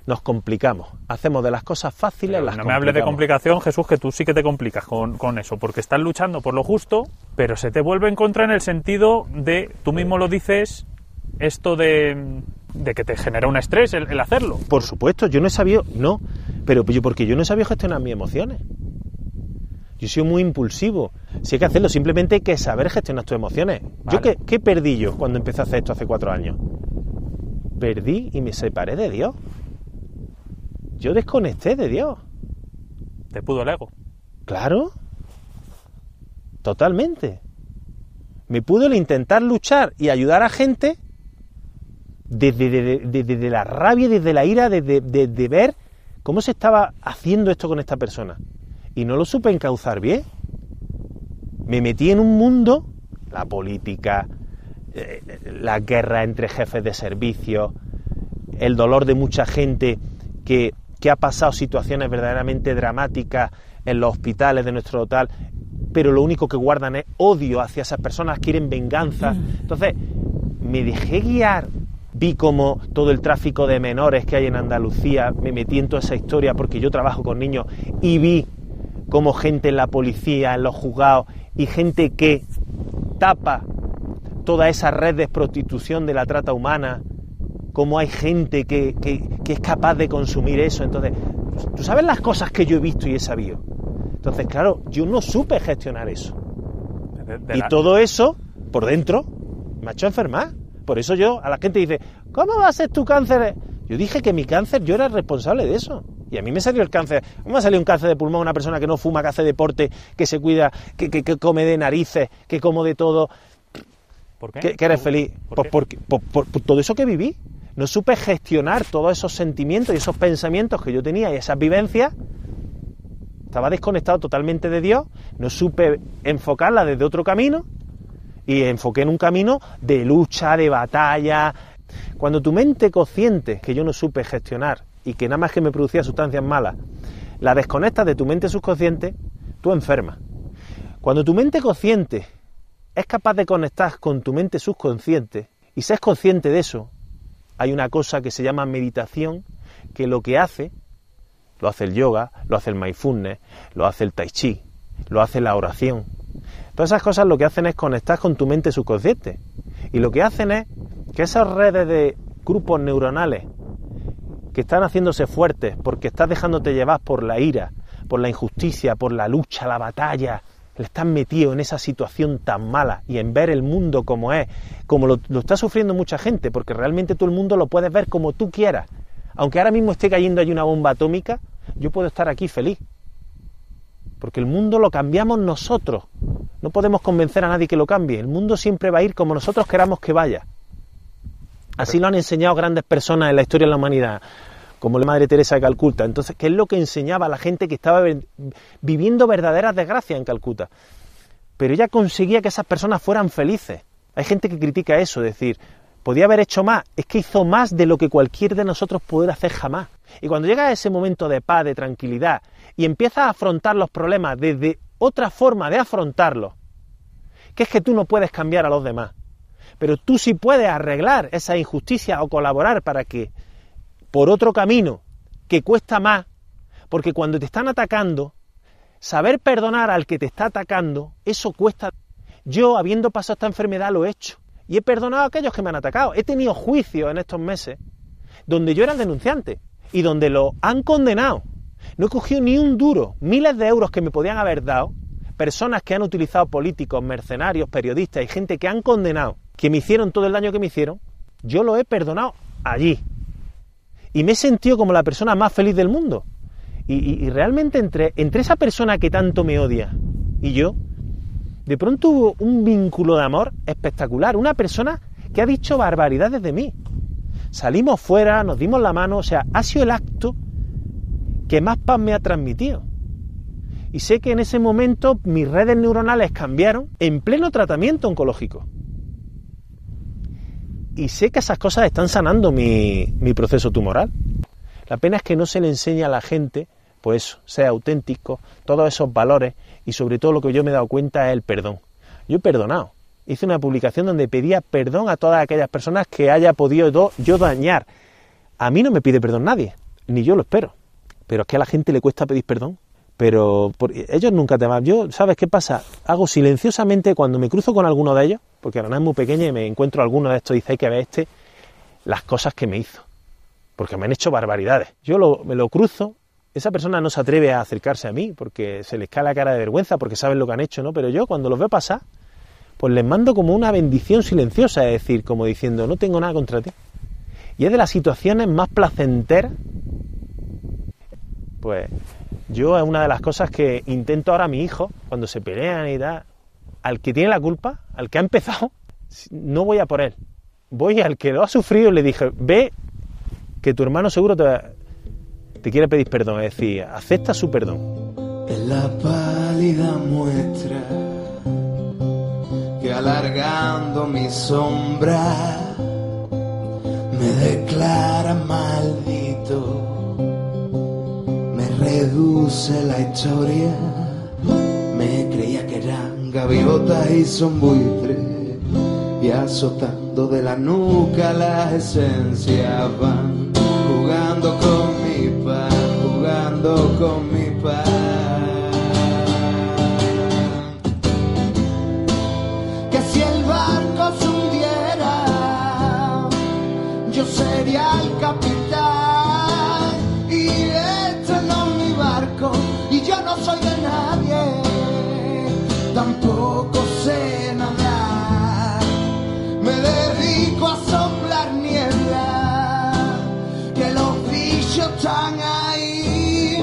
nos complicamos. Hacemos de las cosas fáciles las No me hables de complicación, Jesús, que tú sí que te complicas con, con, eso, porque estás luchando por lo justo, pero se te vuelve en contra en el sentido de, tú mismo lo dices, esto de, de que te genera un estrés el, el hacerlo. Por supuesto, yo no he sabido, no, pero yo, porque yo no he sabido gestionar mis emociones. Yo soy muy impulsivo. Si hay que hacerlo, simplemente hay que saber gestionar tus emociones. ¿Yo qué, qué, perdí yo cuando empecé a hacer esto hace cuatro años? Perdí y me separé de Dios. Yo desconecté de Dios. Te pudo el ego. Claro. Totalmente. Me pudo el intentar luchar y ayudar a gente desde, la rabia, desde la ira, desde ver cómo se estaba haciendo esto con esta persona y no lo supe encauzar bien. Me metí en un mundo, la política, eh, la guerra entre jefes de servicio, el dolor de mucha gente que, que ha pasado situaciones verdaderamente dramáticas en los hospitales de nuestro hotel, pero lo único que guardan es odio hacia esas personas, quieren venganza. Entonces, me dejé guiar, vi como todo el tráfico de menores que hay en Andalucía, me metí en toda esa historia porque yo trabajo con niños y vi como gente en la policía, en los juzgados y gente que tapa toda esa red de prostitución de la trata humana, como hay gente que, es capaz de consumir eso. Entonces, tú sabes las cosas que yo he visto y he sabido. Entonces, claro, yo no supe gestionar eso. y todo eso, por dentro, me ha hecho enfermar. Por eso yo, a la gente dice, ¿cómo va a ser tu cáncer? Yo dije que mi cáncer, yo era responsable de eso. Y a mí me salió el cáncer. ¿Cómo me salió un cáncer de pulmón a una persona que no fuma, que hace deporte, que se cuida, que, come de narices, que como de todo? ¿Por qué? Que, eres feliz. ¿Por, por, todo eso que viví. No supe gestionar todos esos sentimientos y esos pensamientos que yo tenía y esas vivencias. Estaba desconectado totalmente de Dios. No supe enfocarla desde otro camino. Y enfoqué en un camino de lucha, de batalla. Cuando tu mente consciente, que yo no supe gestionar, y que nada más que me producía sustancias malas, la desconectas de tu mente subconsciente, tú enfermas. Cuando tu mente consciente es capaz de conectar con tu mente subconsciente y seas consciente de eso, hay una cosa que se llama meditación, que lo que hace, lo hace el yoga, lo hace el mindfulness, lo hace el tai chi, lo hace la oración. Todas esas cosas lo que hacen es conectar con tu mente subconsciente. Y lo que hacen es que esas redes de grupos neuronales que están haciéndose fuertes porque estás dejándote llevar por la ira, por la injusticia, por la lucha, la batalla, le estás metido en esa situación tan mala y en ver el mundo como es, como lo, está sufriendo mucha gente, porque realmente todo el mundo lo puedes ver como tú quieras. Aunque ahora mismo esté cayendo allí una bomba atómica, yo puedo estar aquí feliz. Porque el mundo lo cambiamos nosotros. No podemos convencer a nadie que lo cambie. El mundo siempre va a ir como nosotros queramos que vaya. Así lo han enseñado grandes personas en la historia de la humanidad, como la Madre Teresa de Calcuta. Entonces, ¿qué es lo que enseñaba a la gente que estaba viviendo verdaderas desgracias en Calcuta? Pero ella conseguía que esas personas fueran felices. Hay gente que critica eso, decir, podía haber hecho más, es que hizo más de lo que cualquier de nosotros pudiera hacer jamás. Y cuando llega a ese momento de paz, de tranquilidad, y empiezas a afrontar los problemas desde otra forma de afrontarlos, que es que tú no puedes cambiar a los demás, pero tú sí puedes arreglar esa injusticia o colaborar para que por otro camino que cuesta más, porque cuando te están atacando, saber perdonar al que te está atacando, eso cuesta. Yo, habiendo pasado esta enfermedad, lo he hecho. Y he perdonado a aquellos que me han atacado. He tenido juicios en estos meses donde yo era el denunciante y donde lo han condenado. No he cogido ni un duro, miles de euros que me podían haber dado, personas que han utilizado políticos, mercenarios, periodistas y gente que han condenado, que me hicieron todo el daño que me hicieron, yo lo he perdonado allí. Y me he sentido como la persona más feliz del mundo. Y, realmente entre, entre esa persona que tanto me odia y yo, de pronto hubo un vínculo de amor espectacular. Una persona que ha dicho barbaridades de mí. Salimos fuera, nos dimos la mano, o sea, ha sido el acto que más paz me ha transmitido. Y sé que en ese momento mis redes neuronales cambiaron en pleno tratamiento oncológico. Y sé que esas cosas están sanando mi, mi proceso tumoral. La pena es que no se le enseña a la gente, pues sea auténtico, todos esos valores y sobre todo lo que yo me he dado cuenta es el perdón. Yo he perdonado. Hice una publicación donde pedía perdón a todas aquellas personas que haya podido yo dañar. A mí no me pide perdón nadie, ni yo lo espero. Pero es que a la gente le cuesta pedir perdón. Pero ellos nunca te van. Yo, ¿sabes qué pasa? Hago silenciosamente cuando me cruzo con alguno de ellos, porque la nada es muy pequeña y me encuentro alguno de estos y dice, hay que ver este, las cosas que me hizo. Porque me han hecho barbaridades. Yo lo, me lo cruzo esa persona no se atreve a acercarse a mí porque se les cae la cara de vergüenza porque saben lo que han hecho, ¿no? Pero yo cuando los veo pasar, pues les mando como una bendición silenciosa, es decir, como diciendo, no tengo nada contra ti. Y es de las situaciones más placenteras. Pues yo es una de las cosas que intento ahora a mi hijo, cuando se pelean y tal, al que tiene la culpa, al que ha empezado, no voy a por él. Voy al que lo ha sufrido y le dije, ve que tu hermano seguro te, te quiere pedir perdón, es decir, acepta su perdón. En la pálida muestra que alargando mi sombra me declara maldito, reduce la historia, me creía que eran gaviotas y son buitres y azotando de la nuca las esencias van jugando con jugando con mi paz. Que si el barco se hundiera, yo sería el capitán. Soy de nadie, tampoco sé nadar. Me dedico a soplar niebla, que los bichos están ahí.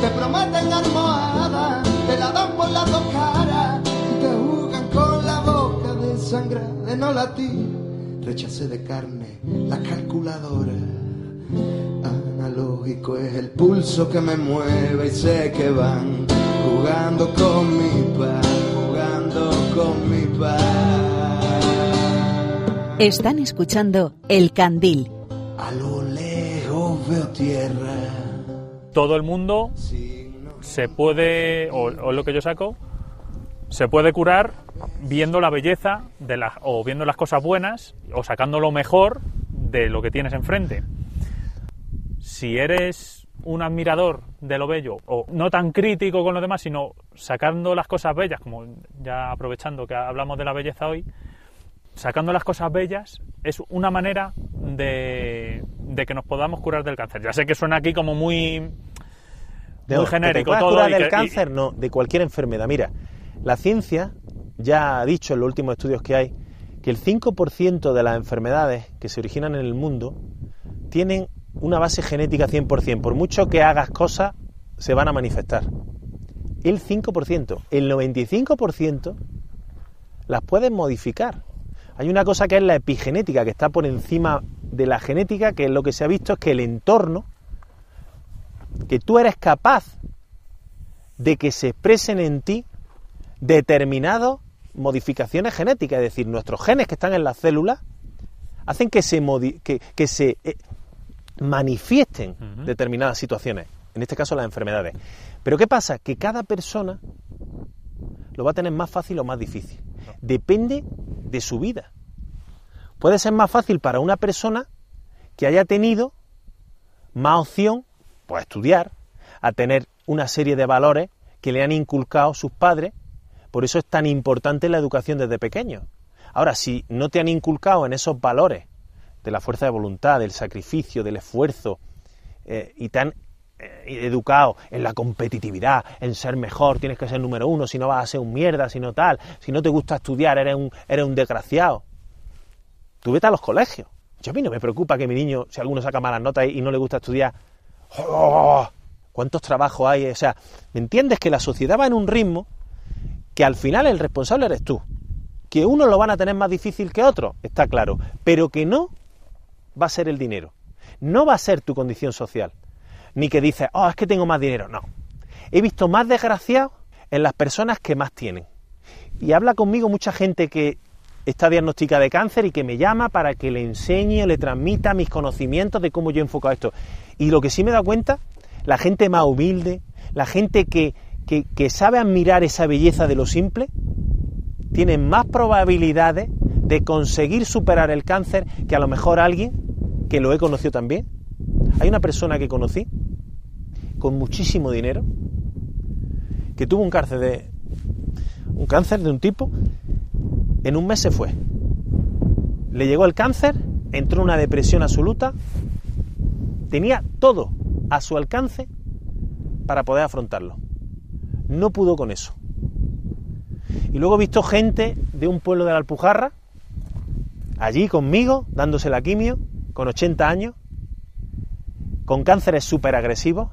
Te prometen almohada, te la dan por las dos caras, y te jugan con la boca de sangre de no latir. Rechace de carne, la calculadora. Analógico es el pulso que me mueve y sé que van jugando con mi paz, jugando con mi paz. Están escuchando El Candil, A lo lejos veo tierra. todo el mundo se puede, o, o lo que yo saco, se puede curar viendo la belleza de las, o viendo las cosas buenas o sacando lo mejor de lo que tienes enfrente. Si eres un admirador de lo bello o no tan crítico con lo demás, sino sacando las cosas bellas, como ya aprovechando que hablamos de la belleza hoy, sacando las cosas bellas es una manera de, de que nos podamos curar del cáncer. Ya sé que suena aquí como muy, muy No, que te genérico todo. curar del que- y- cáncer, no, de cualquier enfermedad. Mira, la ciencia ya ha dicho en los últimos estudios que hay que el 5% de las enfermedades que se originan en el mundo tienen una base genética 100%. Por mucho que hagas cosas, se van a manifestar. El 5%. El 95% las puedes modificar. Hay una cosa que es la epigenética, que está por encima de la genética, que lo que se ha visto es que el entorno, que tú eres capaz de que se expresen en ti determinadas modificaciones genéticas, es decir, nuestros genes que están en las células hacen que se, que, que se manifiesten determinadas situaciones, en este caso las enfermedades. Pero ¿qué pasa? Que cada persona lo va a tener más fácil o más difícil. Depende de su vida. Puede ser más fácil para una persona que haya tenido más opción pues, a estudiar, a tener una serie de valores que le han inculcado sus padres. Por eso es tan importante la educación desde pequeño. Ahora, si no te han inculcado en esos valores de la fuerza de voluntad, del sacrificio, del esfuerzo, eh, y te han eh, educado en la competitividad, en ser mejor, tienes que ser número uno, si no vas a ser un mierda, si no tal, si no te gusta estudiar, eres un, eres un desgraciado. Tú vete a los colegios. Yo a mí no me preocupa que mi niño, si alguno saca malas notas y no le gusta estudiar, ¡oh! ¿cuántos trabajos hay? O sea, ¿me entiendes que la sociedad va en un ritmo que al final el responsable eres tú? Que unos lo van a tener más difícil que otros, está claro, pero que no va a ser el dinero, no va a ser tu condición social, ni que dices, oh, es que tengo más dinero, no. He visto más desgraciados en las personas que más tienen. Y habla conmigo mucha gente que está diagnosticada de cáncer y que me llama para que le enseñe le transmita mis conocimientos de cómo yo he enfocado esto. Y lo que sí me da cuenta, la gente más humilde, la gente que, que, que sabe admirar esa belleza de lo simple, tiene más probabilidades de conseguir superar el cáncer que a lo mejor alguien que lo he conocido también. Hay una persona que conocí con muchísimo dinero que tuvo un cáncer de un cáncer de un tipo en un mes se fue. Le llegó el cáncer, entró en una depresión absoluta, tenía todo a su alcance para poder afrontarlo. No pudo con eso. Y luego he visto gente de un pueblo de la Alpujarra, allí conmigo, dándose la quimio, con 80 años, con cánceres súper agresivos,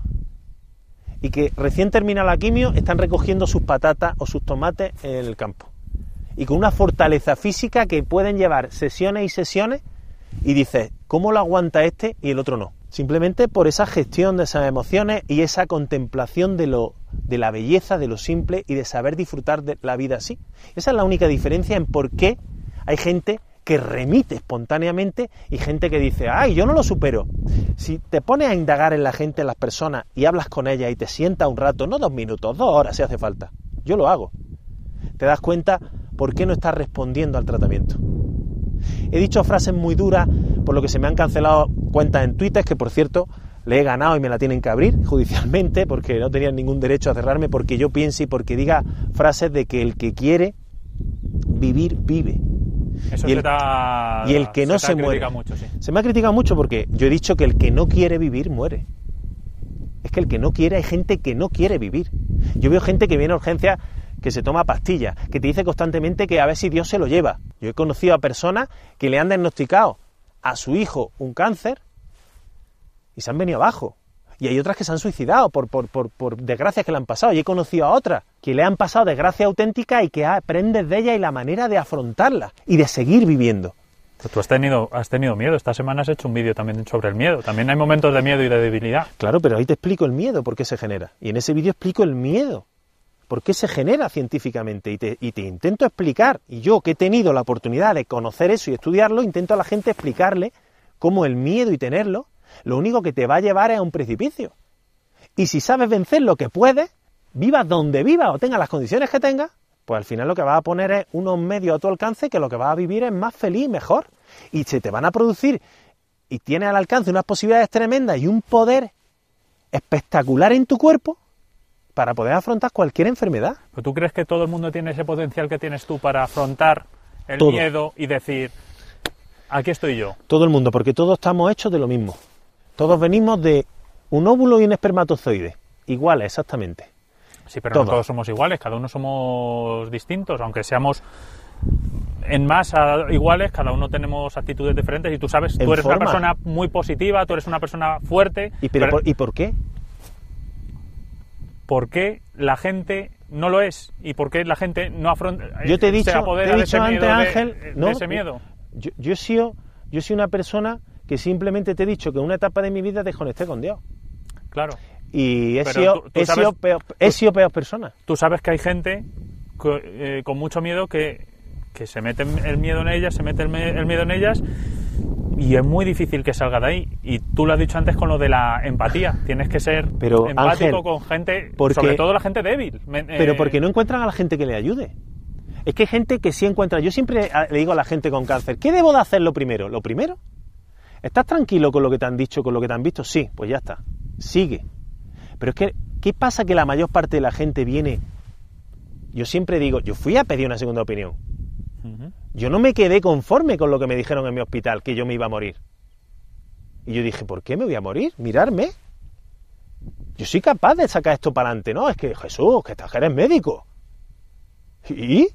y que recién termina la quimio están recogiendo sus patatas o sus tomates en el campo. Y con una fortaleza física que pueden llevar sesiones y sesiones y dices, ¿cómo lo aguanta este y el otro no? Simplemente por esa gestión de esas emociones y esa contemplación de lo de la belleza, de lo simple y de saber disfrutar de la vida así. Esa es la única diferencia en por qué hay gente que remite espontáneamente y gente que dice, ay, yo no lo supero. Si te pones a indagar en la gente, en las personas, y hablas con ellas y te sientas un rato, no dos minutos, dos horas si hace falta, yo lo hago, te das cuenta por qué no estás respondiendo al tratamiento. He dicho frases muy duras, por lo que se me han cancelado cuentas en Twitter, que por cierto le he ganado y me la tienen que abrir judicialmente, porque no tenían ningún derecho a cerrarme, porque yo piense y porque diga frases de que el que quiere vivir, vive Eso y el- y el que no se muere. mucho, sí. Se me ha criticado mucho porque yo he dicho que el que no quiere vivir muere. Es que el que no quiere, hay gente que no quiere vivir. Yo veo gente que viene a urgencias que se toma pastillas, que te dice constantemente que a ver si Dios se lo lleva. Yo he conocido a personas que le han diagnosticado a su hijo un cáncer y se han venido abajo. Y hay otras que se han suicidado por, por, por, por desgracias que le han pasado. Y he conocido a otras que le han pasado desgracias auténticas y que aprendes de ellas y la manera de afrontarlas y de seguir viviendo. Tú has tenido, has tenido miedo. Esta semana has hecho un vídeo también sobre el miedo. También hay momentos de miedo y de debilidad. Claro, pero ahí te explico el miedo, por qué se genera. Y en ese vídeo explico el miedo, por qué se genera científicamente. Y te, y te intento explicar, y yo que he tenido la oportunidad de conocer eso y estudiarlo, intento a la gente explicarle cómo el miedo y tenerlo, lo único que te va a llevar es a un precipicio. Y si sabes vencer lo que puedes, vivas donde vivas o tengas las condiciones que tengas, pues al final lo que vas a poner es unos medios a tu alcance que lo que vas a vivir es más feliz, mejor. Y se te van a producir y tienes al alcance unas posibilidades tremendas y un poder espectacular en tu cuerpo para poder afrontar cualquier enfermedad. ¿Pero tú crees que todo el mundo tiene ese potencial que tienes tú para afrontar el Todo. miedo y decir, aquí estoy yo? Todo el mundo, porque todos estamos hechos de lo mismo. Todos venimos de un óvulo y un espermatozoide. Iguales, exactamente. Sí, pero Todo. no todos somos iguales, cada uno somos distintos, aunque seamos en masa iguales, cada uno tenemos actitudes diferentes y tú sabes, tú eres forma. una persona muy positiva, tú eres una persona fuerte, ¿Y, pero, por, ¿y por qué? ¿por qué la gente no lo es? ¿Y por qué la gente no afronta Yo te he dicho, te he dicho antes, de- Ángel, de, no, ese miedo? Yo, yo he sido, yo he sido una persona que simplemente te he dicho que en una etapa de mi vida desconecté con Dios. Claro. Y he, sido, tú- tú he, sabes- sido peor, he sido peor persona. Tú sabes que hay gente co- eh, con mucho miedo que, que se mete el miedo en ellas, se mete el, me- el miedo en ellas y es muy difícil que salga de ahí. Y tú lo has dicho antes con lo de la empatía. Tienes que ser Pero, empático Ángel, con gente, porque- sobre todo la gente débil. Me- Pero eh, porque no encuentran a la gente que le ayude. Es que hay gente que sí encuentra. Yo siempre a- le digo a la gente con cáncer, ¿qué debo de hacer lo primero? Lo primero, ¿estás tranquilo con lo que te han dicho, con lo que te han visto? Sí, pues ya está. Sigue. Pero es que, ¿qué pasa que la mayor parte de la gente viene? Yo siempre digo, yo fui a pedir una segunda opinión. Yo no me quedé conforme con lo que me dijeron en mi hospital, que yo me iba a morir. Y yo dije, ¿por qué me voy a morir? Mirarme. Yo soy capaz de sacar esto para adelante, ¿no? Es que Jesús, que estás, eres médico. ¿Y?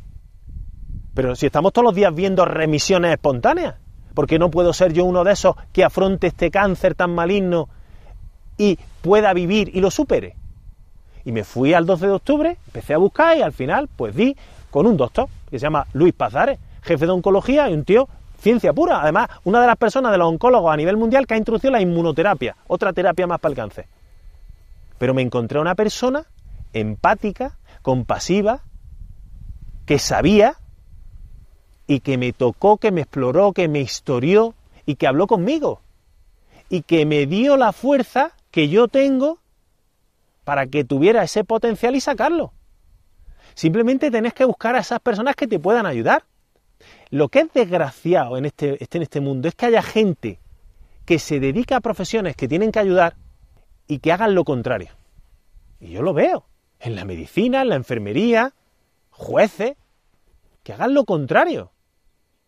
Pero si estamos todos los días viendo remisiones espontáneas, ¿por qué no puedo ser yo uno de esos que afronte este cáncer tan maligno y pueda vivir y lo supere? Y me fui al 12 de octubre, empecé a buscar y al final pues di con un doctor que se llama Luis Pazares, jefe de oncología y un tío ciencia pura. Además, una de las personas de los oncólogos a nivel mundial que ha introducido la inmunoterapia, otra terapia más para el cáncer. Pero me encontré a una persona empática, compasiva, que sabía y que me tocó, que me exploró, que me historió y que habló conmigo y que me dio la fuerza que yo tengo para que tuviera ese potencial y sacarlo. Simplemente tenés que buscar a esas personas que te puedan ayudar. Lo que es desgraciado en este, en este mundo es que haya gente que se dedica a profesiones que tienen que ayudar y que hagan lo contrario. Y yo lo veo en la medicina, en la enfermería, jueces, que hagan lo contrario.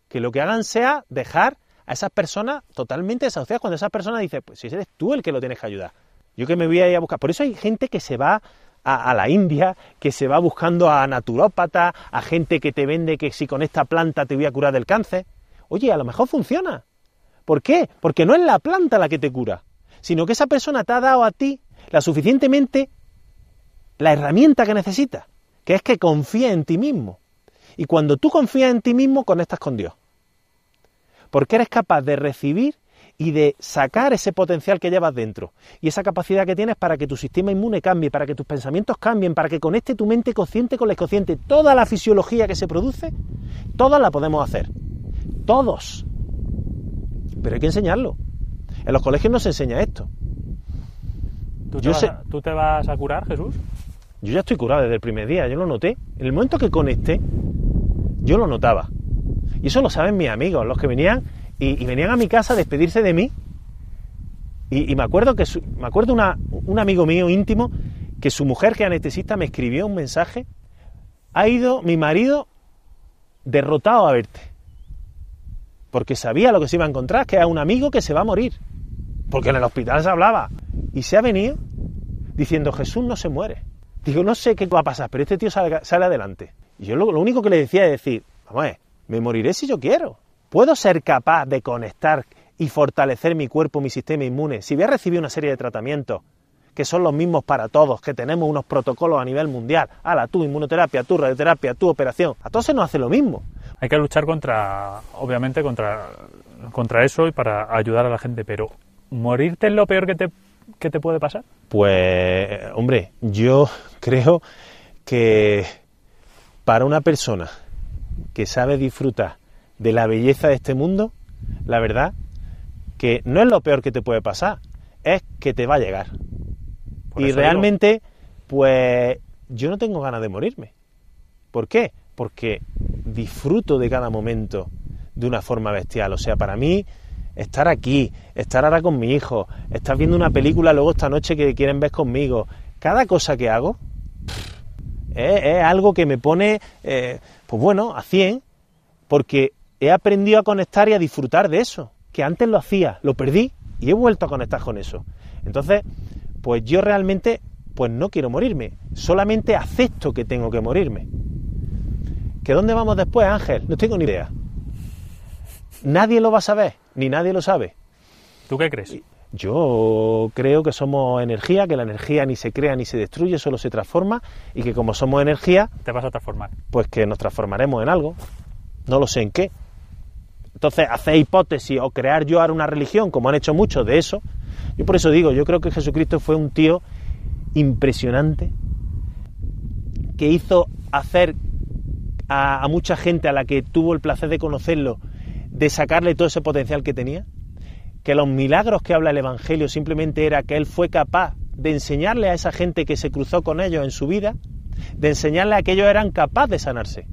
Que lo que hagan sea dejar a esas personas totalmente desahuciadas cuando esa persona dice, pues si eres tú el que lo tienes que ayudar. Yo que me voy a ir a buscar. Por eso hay gente que se va a, la India, que se va buscando a naturópata, a gente que te vende que si con esta planta te voy a curar del cáncer. Oye, a lo mejor funciona. ¿Por qué? Porque no es la planta la que te cura, sino que esa persona te ha dado a ti la suficientemente la herramienta que necesitas, que es que confía en ti mismo. Y cuando tú confías en ti mismo, conectas con Dios. Porque eres capaz de recibir y de sacar ese potencial que llevas dentro y esa capacidad que tienes para que tu sistema inmune cambie, para que tus pensamientos cambien, para que conecte tu mente consciente con la inconsciente. Toda la fisiología que se produce, toda la podemos hacer. Todos. Pero hay que enseñarlo. En los colegios no se enseña esto. ¿Tú te, Yo vas, sé- a, ¿Tú te vas a curar, Jesús? Yo ya estoy curado desde el primer día, yo lo noté. En el momento que conecté, yo lo notaba. Y eso lo saben mis amigos, los que venían y, venían a mi casa a despedirse de mí. Y, me acuerdo que me acuerdo un amigo mío íntimo que su mujer, que es anestesista, me escribió un mensaje. Ha ido mi marido derrotado a verte. Porque sabía lo que se iba a encontrar, que era un amigo que se va a morir. Porque en el hospital se hablaba. Y se ha venido diciendo, Jesús no se muere. Digo, no sé qué va a pasar, pero este tío sale, sale adelante. Y yo lo, lo único que le decía es decir, vamos a ver, me moriré si yo quiero. Puedo ser capaz de conectar y fortalecer mi cuerpo, mi sistema inmune. Si voy a recibir una serie de tratamientos que son los mismos para todos, que tenemos unos protocolos a nivel mundial, ala, tu inmunoterapia, tu radioterapia, tu operación, a todos se nos hace lo mismo. Hay que luchar contra, obviamente, contra, contra eso y para ayudar a la gente, pero ¿morirte es lo peor que te, que te puede pasar? Pues, hombre, yo <laughs> creo que para una persona que sabe disfrutar de la belleza de este mundo, la verdad que no es lo peor que te puede pasar, es que te va a llegar. Por y realmente, pues yo no tengo ganas de morirme. ¿Por qué? Porque disfruto de cada momento de una forma bestial. O sea, para mí, estar aquí, estar ahora con mi hijo, estar viendo una película luego esta noche que quieren ver conmigo, cada cosa que hago pff, es, es algo que me pone, eh, pues bueno, a 100, porque he aprendido a conectar y a disfrutar de eso, que antes lo hacía, lo perdí y he vuelto a conectar con eso. Entonces, pues yo realmente pues no quiero morirme, solamente acepto que tengo que morirme. ¿Que dónde vamos después, Ángel? No tengo ni idea. Nadie lo va a saber, ni nadie lo sabe. ¿Tú qué crees? Yo creo que somos energía, que la energía ni se crea ni se destruye, solo se transforma y que como somos energía, Te vas a transformar. pues que nos transformaremos en algo. No lo sé en qué. Entonces, hacer hipótesis o crear yo ahora una religión, como han hecho muchos de eso, yo por eso digo, yo creo que Jesucristo fue un tío impresionante que hizo hacer a, a mucha gente a la que tuvo el placer de conocerlo, de sacarle todo ese potencial que tenía, que los milagros que habla el Evangelio simplemente era que él fue capaz de enseñarle a esa gente que se cruzó con ellos en su vida, de enseñarle a que ellos eran capaces de sanarse.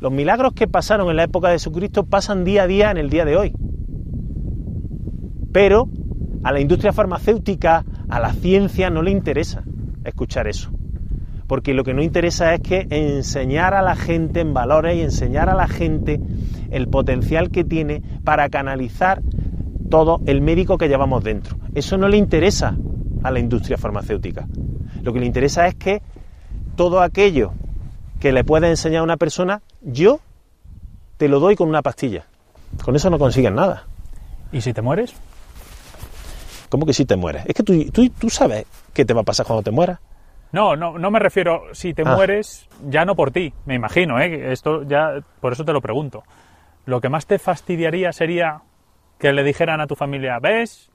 Los milagros que pasaron en la época de Jesucristo pasan día a día en el día de hoy. Pero a la industria farmacéutica, a la ciencia, no le interesa escuchar eso. Porque lo que no interesa es que enseñar a la gente en valores y enseñar a la gente el potencial que tiene para canalizar todo el médico que llevamos dentro. Eso no le interesa a la industria farmacéutica. Lo que le interesa es que todo aquello que le puede enseñar a una persona, yo te lo doy con una pastilla. Con eso no consigues nada. ¿Y si te mueres? ¿Cómo que si te mueres? Es que tú, tú, tú sabes qué te va a pasar cuando te mueras. No, no, no me refiero si te Ah. mueres, ya no por ti, me imagino, ¿eh? Esto ya, por eso te lo pregunto. Lo que más te fastidiaría sería que le dijeran a tu familia, ¿ves?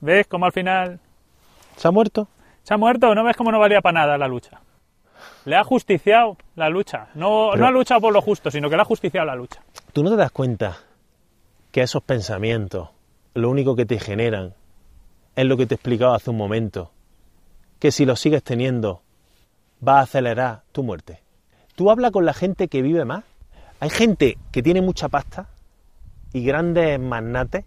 ¿Ves cómo al final ¿Se ha muerto? se ha muerto? ¿No ves cómo no valía para nada la lucha? Le ha justiciado la lucha. No, Pero- no ha luchado por lo justo, sino que le ha justiciado la lucha. ¿Tú no te das cuenta que esos pensamientos lo único que te generan es lo que te he explicado hace un momento? Que si los sigues teniendo va a acelerar tu muerte. Tú hablas con la gente que vive más. Hay gente que tiene mucha pasta y grandes magnates.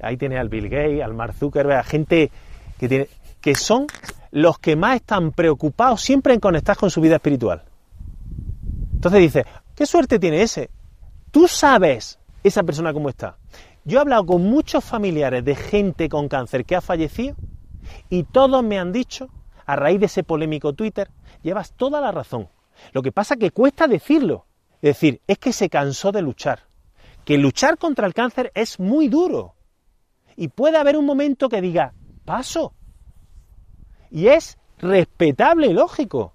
Ahí tienes al Bill Gates, al Mark Zuckerberg, a gente que tiene que son los que más están preocupados siempre en conectar con su vida espiritual. Entonces dices, ¿qué suerte tiene ese? Tú sabes esa persona cómo está. Yo he hablado con muchos familiares de gente con cáncer que ha fallecido y todos me han dicho, a raíz de ese polémico Twitter, llevas toda la razón. Lo que pasa que cuesta decirlo. Es decir, es que se cansó de luchar. Que luchar contra el cáncer es muy duro. Y puede haber un momento que diga, paso. Y es respetable y lógico.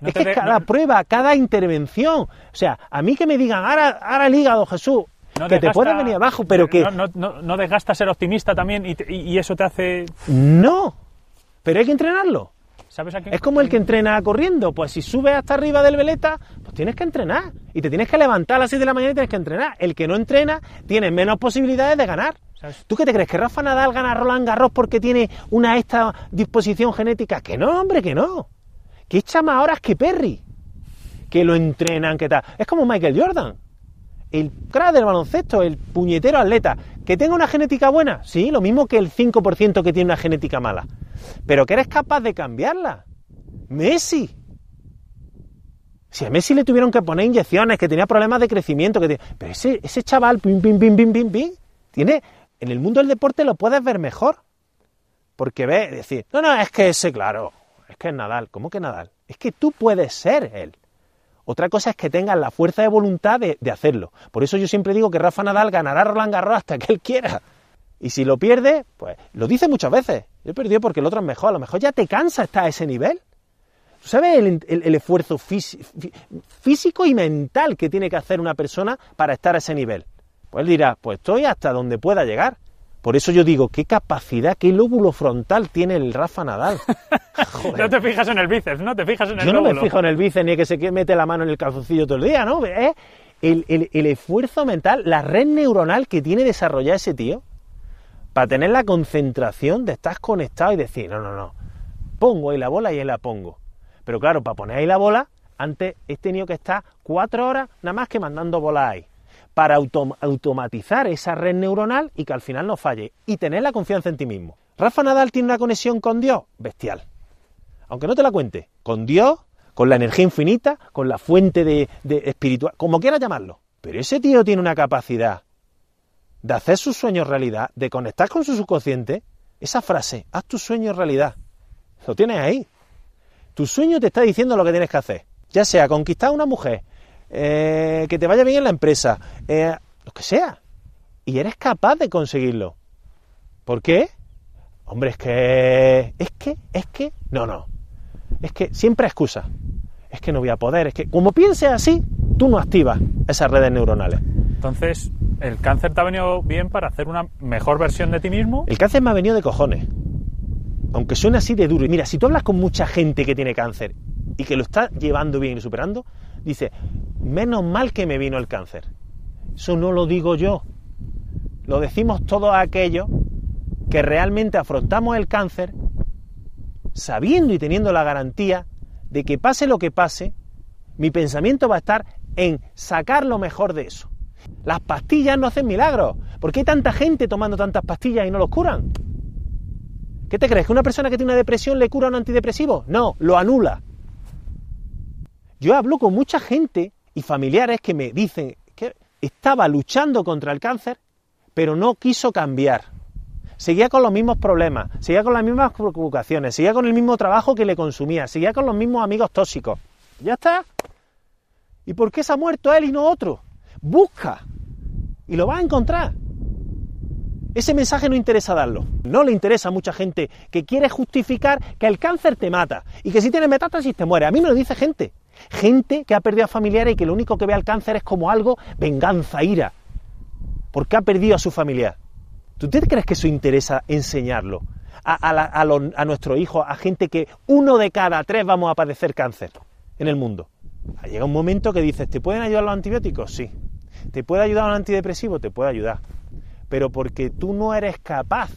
No es que de- cada no- prueba, cada intervención, o sea, a mí que me digan, ahora, ahora el hígado, Jesús, no que te puede venir abajo, pero que No, no, no, no desgasta ser optimista también y, te- y- y eso te hace... no, pero hay que entrenarlo. ¿Sabes a qué? Es como el que entrena corriendo, pues si subes hasta arriba del veleta, pues tienes que entrenar y te tienes que levantar a las 6 de la mañana y tienes que entrenar. El que no entrena tiene menos posibilidades de ganar. ¿Sabes? ¿Tú qué te crees? ¿Que Rafa Nadal gana a Roland Garros porque tiene una esta disposición genética? Que no, hombre, que no. Que echa más horas que Perry. Que lo entrenan, que tal. Es como Michael Jordan. El crack del baloncesto, el puñetero atleta. ¿Que tenga una genética buena? Sí, lo mismo que el 5% que tiene una genética mala. Pero que eres capaz de cambiarla. Messi. Si a Messi le tuvieron que poner inyecciones, que tenía problemas de crecimiento, que te- pero ese, ese chaval, pim, pim, pim, pim, pim, pim, tiene, en el mundo del deporte lo puedes ver mejor. Porque ves, decir, no, no, es que ese, claro, es que es Nadal. ¿Cómo que Nadal? Es que tú puedes ser él. Otra cosa es que tengas la fuerza de voluntad de, de hacerlo. Por eso yo siempre digo que Rafa Nadal ganará Roland Garros hasta que él quiera. Y si lo pierde, pues lo dice muchas veces. Yo he perdido porque el otro es mejor. A lo mejor ya te cansa estar a ese nivel. ¿Tú sabes el, el- esfuerzo físi- fí- físico y mental que tiene que hacer una persona para estar a ese nivel? Pues él dirá, pues estoy hasta donde pueda llegar. Por eso yo digo, qué capacidad, qué lóbulo frontal tiene el Rafa Nadal. Joder. <laughs> No te fijas en el bíceps, ¿no? Te fijas en el Yo no me fijo en el bíceps ni que se mete la mano en el calzoncillo todo el día, ¿no? Es el, el- el esfuerzo mental, la red neuronal que tiene desarrollado ese tío para tener la concentración de estar conectado y decir, no, no, no, pongo ahí la bola y ahí la pongo. Pero claro, para poner ahí la bola, antes he tenido que estar cuatro horas nada más que mandando bolas ahí. Para autom- automatizar esa red neuronal y que al final no falle. Y tener la confianza en ti mismo. Rafa Nadal tiene una conexión con Dios bestial aunque no te la cuente, con Dios, con la energía infinita, con la fuente de, de espiritual, como quieras llamarlo. Pero ese tío tiene una capacidad de hacer sus sueños realidad, de conectar con su subconsciente. Esa frase, haz tus sueños realidad, lo tienes ahí. Tu sueño te está diciendo lo que tienes que hacer. Ya sea conquistar a una mujer, eh, que te vaya bien en la empresa, eh, lo que sea. Y eres capaz de conseguirlo. ¿Por qué? Hombre, es que. Es que, es que. No, no. Es que siempre excusa. Es que no voy a poder. Es que, como pienses así, tú no activas esas redes neuronales. Entonces, ¿el cáncer te ha venido bien para hacer una mejor versión de ti mismo? El cáncer me ha venido de cojones. Aunque suene así de duro. Y Mira, si tú hablas con mucha gente que tiene cáncer y que lo está llevando bien y superando, dice, menos mal que me vino el cáncer. Eso no lo digo yo. Lo decimos todos aquellos que realmente afrontamos el cáncer sabiendo y teniendo la garantía de que pase lo que pase, mi pensamiento va a estar en sacar lo mejor de eso. Las pastillas no hacen milagros. ¿Por qué hay tanta gente tomando tantas pastillas y no los curan? ¿Qué te crees? ¿Que una persona que tiene una depresión le cura un antidepresivo? No, lo anula. Yo hablo con mucha gente y familiares que me dicen que estaba luchando contra el cáncer, pero no quiso cambiar. seguía con los mismos problemas, seguía con las mismas preocupaciones, seguía con el mismo trabajo que le consumía, seguía con los mismos amigos tóxicos. Ya está. ¿Y por qué se ha muerto él y no otro? Busca y lo vas a encontrar. Ese mensaje no interesa darlo. No le interesa a mucha gente que quiere justificar que el cáncer te mata y que si tienes metástasis te muere. A mí me lo dice gente. Gente que ha perdido a familiares y que lo único que ve al cáncer es como algo venganza, ira. Porque ha perdido a su familiar. ¿Tú te crees que eso interesa enseñarlo? A, a, a nuestros hijos, a gente que uno de cada tres vamos a padecer cáncer en el mundo. Llega un momento que dices, ¿te pueden ayudar los antibióticos? Sí. ¿Te puede ayudar un antidepresivo? Te puede ayudar pero porque tú no eres capaz.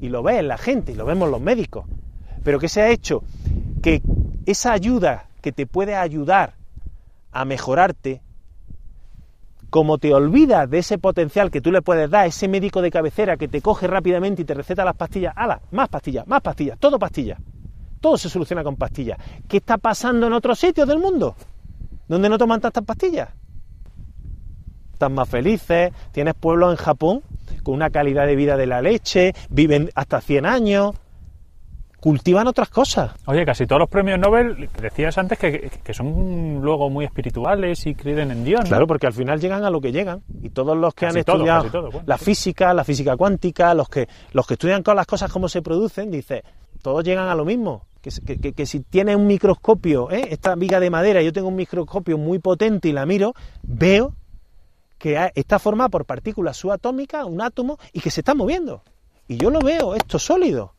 Y lo ves la gente, y lo vemos los médicos. Pero que se ha hecho que esa ayuda que te puede ayudar a mejorarte, como te olvidas de ese potencial que tú le puedes dar ese médico de cabecera que te coge rápidamente y te receta las pastillas, ¡hala! Más pastillas, más pastillas, todo pastillas. Todo se soluciona con pastillas. ¿Qué está pasando en otros sitios del mundo? ¿Donde no toman tantas pastillas? están más felices, tienes pueblos en Japón con una calidad de vida de la leche, viven hasta 100 años, cultivan otras cosas. Oye, casi todos los premios Nobel, decías antes que, son luego muy espirituales y creen en Dios. Claro, porque al final llegan a lo que llegan. Y todos los que han estudiado la física, la física cuántica, los que, los que estudian con las cosas cómo se producen, dice, todos llegan a lo mismo. Que, que, si tienes un microscopio, ¿eh? esta viga de madera, yo tengo un microscopio muy potente y la miro, veo que está formada por partículas subatómicas, un átomo, y que se está moviendo. Y yo lo veo, esto sólido,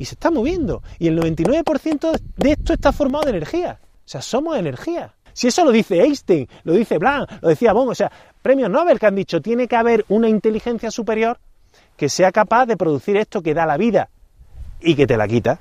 y se está moviendo. Y el 99% de esto está formado de energía. O sea, somos energía. Si eso lo dice Einstein, lo dice Planck, lo decía Bon, o sea, premios Nobel que han dicho, tiene que haber una inteligencia superior que sea capaz de producir esto que da la vida y que te la quita.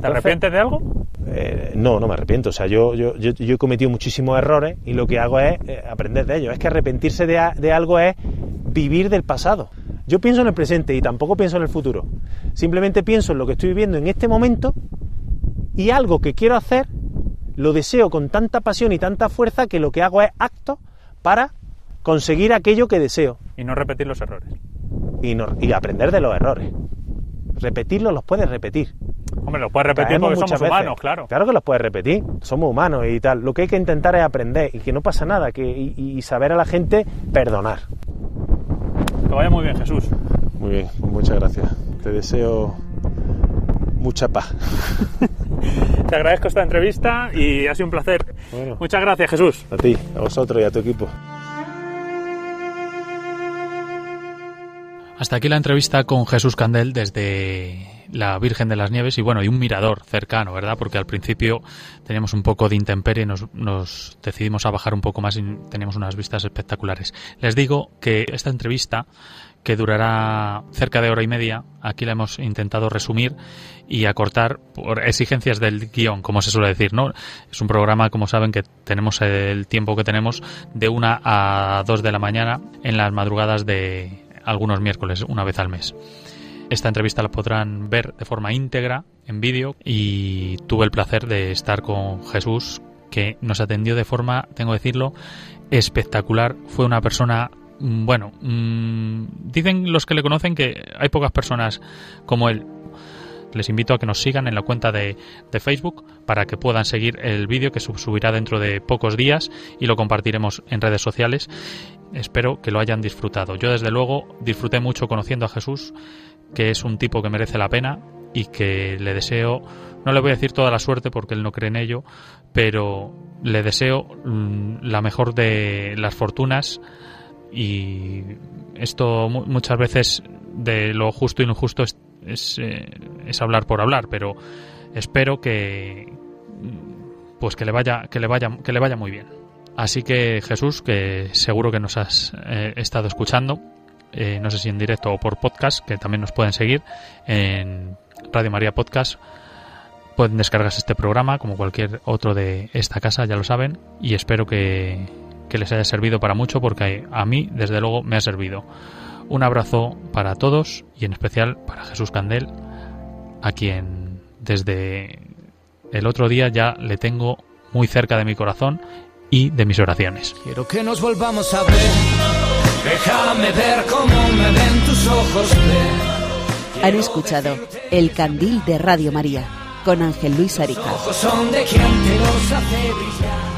¿Te arrepientes de algo? Eh, no, no me arrepiento. O sea, yo, yo, yo, he cometido muchísimos errores y lo que hago es eh, aprender de ellos. Es que arrepentirse de, de algo es vivir del pasado. Yo pienso en el presente y tampoco pienso en el futuro. Simplemente pienso en lo que estoy viviendo en este momento y algo que quiero hacer lo deseo con tanta pasión y tanta fuerza que lo que hago es acto para conseguir aquello que deseo. Y no repetir los errores. Y, y aprender de los errores. Repetirlos los puedes repetir. Hombre, los puedes repetir porque somos humanos, claro. Claro que los puedes repetir, somos humanos y tal. Lo que hay que intentar es aprender y que no pasa nada que, y, saber a la gente perdonar. Que vaya muy bien, Jesús. Muy bien, pues muchas gracias. Te deseo mucha paz. <laughs> Te agradezco esta entrevista y ha sido un placer. Muchas gracias, Jesús. A ti, a vosotros y a tu equipo. Hasta aquí la entrevista con Jesús Candel desde la Virgen de las Nieves y bueno, y un mirador cercano, ¿verdad? Porque al principio teníamos un poco de intemperie, nos, nos decidimos a bajar un poco más y teníamos unas vistas espectaculares. Les digo que esta entrevista, que durará cerca de hora y media, aquí la hemos intentado resumir y acortar por exigencias del guion, como se suele decir, ¿no? Es un programa, como saben, que tenemos el tiempo que tenemos de una a dos de la mañana en las madrugadas de algunos miércoles, una vez al mes. Esta entrevista la podrán ver de forma íntegra en vídeo y tuve el placer de estar con Jesús que nos atendió de forma, tengo que decirlo, espectacular. Fue una persona mm, bueno, mm, dicen los que le conocen que hay pocas personas como él. Les invito a que nos sigan en la cuenta de, de Facebook para que puedan seguir el vídeo que subirá dentro de pocos días y lo compartiremos en redes sociales. Espero que lo hayan disfrutado. Yo desde luego disfruté mucho conociendo a Jesús que es un tipo que merece la pena y que le deseo, no le voy a decir toda la suerte porque él no cree en ello, pero le deseo mm, la mejor de las fortunas y esto muchas veces de lo justo y lo injusto es, es, eh, es hablar por hablar, pero espero que pues que le vaya que le vaya que le vaya muy bien. Así que Jesús, que seguro que nos has eh, estado escuchando, eh, no sé si en directo o por podcast, que también nos pueden seguir en Radio María Podcast. Pueden descargarse este programa como cualquier otro de esta casa, ya lo saben, y espero que, que les haya servido para mucho porque a mí, desde luego, me ha servido. Un abrazo para todos y en especial para Jesús Candel, a quien desde el otro día ya le tengo muy cerca de mi corazón y de mis oraciones. Quiero que nos volvamos a ver Déjame ver cómo me ven tus ojos. Han escuchado El Candil de Radio María con Ángel Luis Arica. Ojos son de quien te los hace brillar.